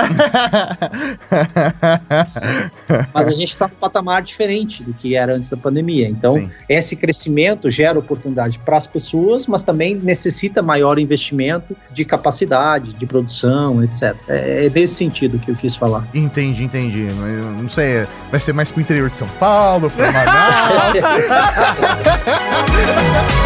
D: Mas a gente está num patamar diferente do que era antes da pandemia. Então,
C: Sim.
D: esse crescimento gera oportunidade para as pessoas, mas também necessita maior investimento de capacidade, de produção, etc. É, é desse sentido que eu quis falar.
C: Entendi, entendi. Mas não sei, vai ser mais pro interior de São Paulo, pra Manaus.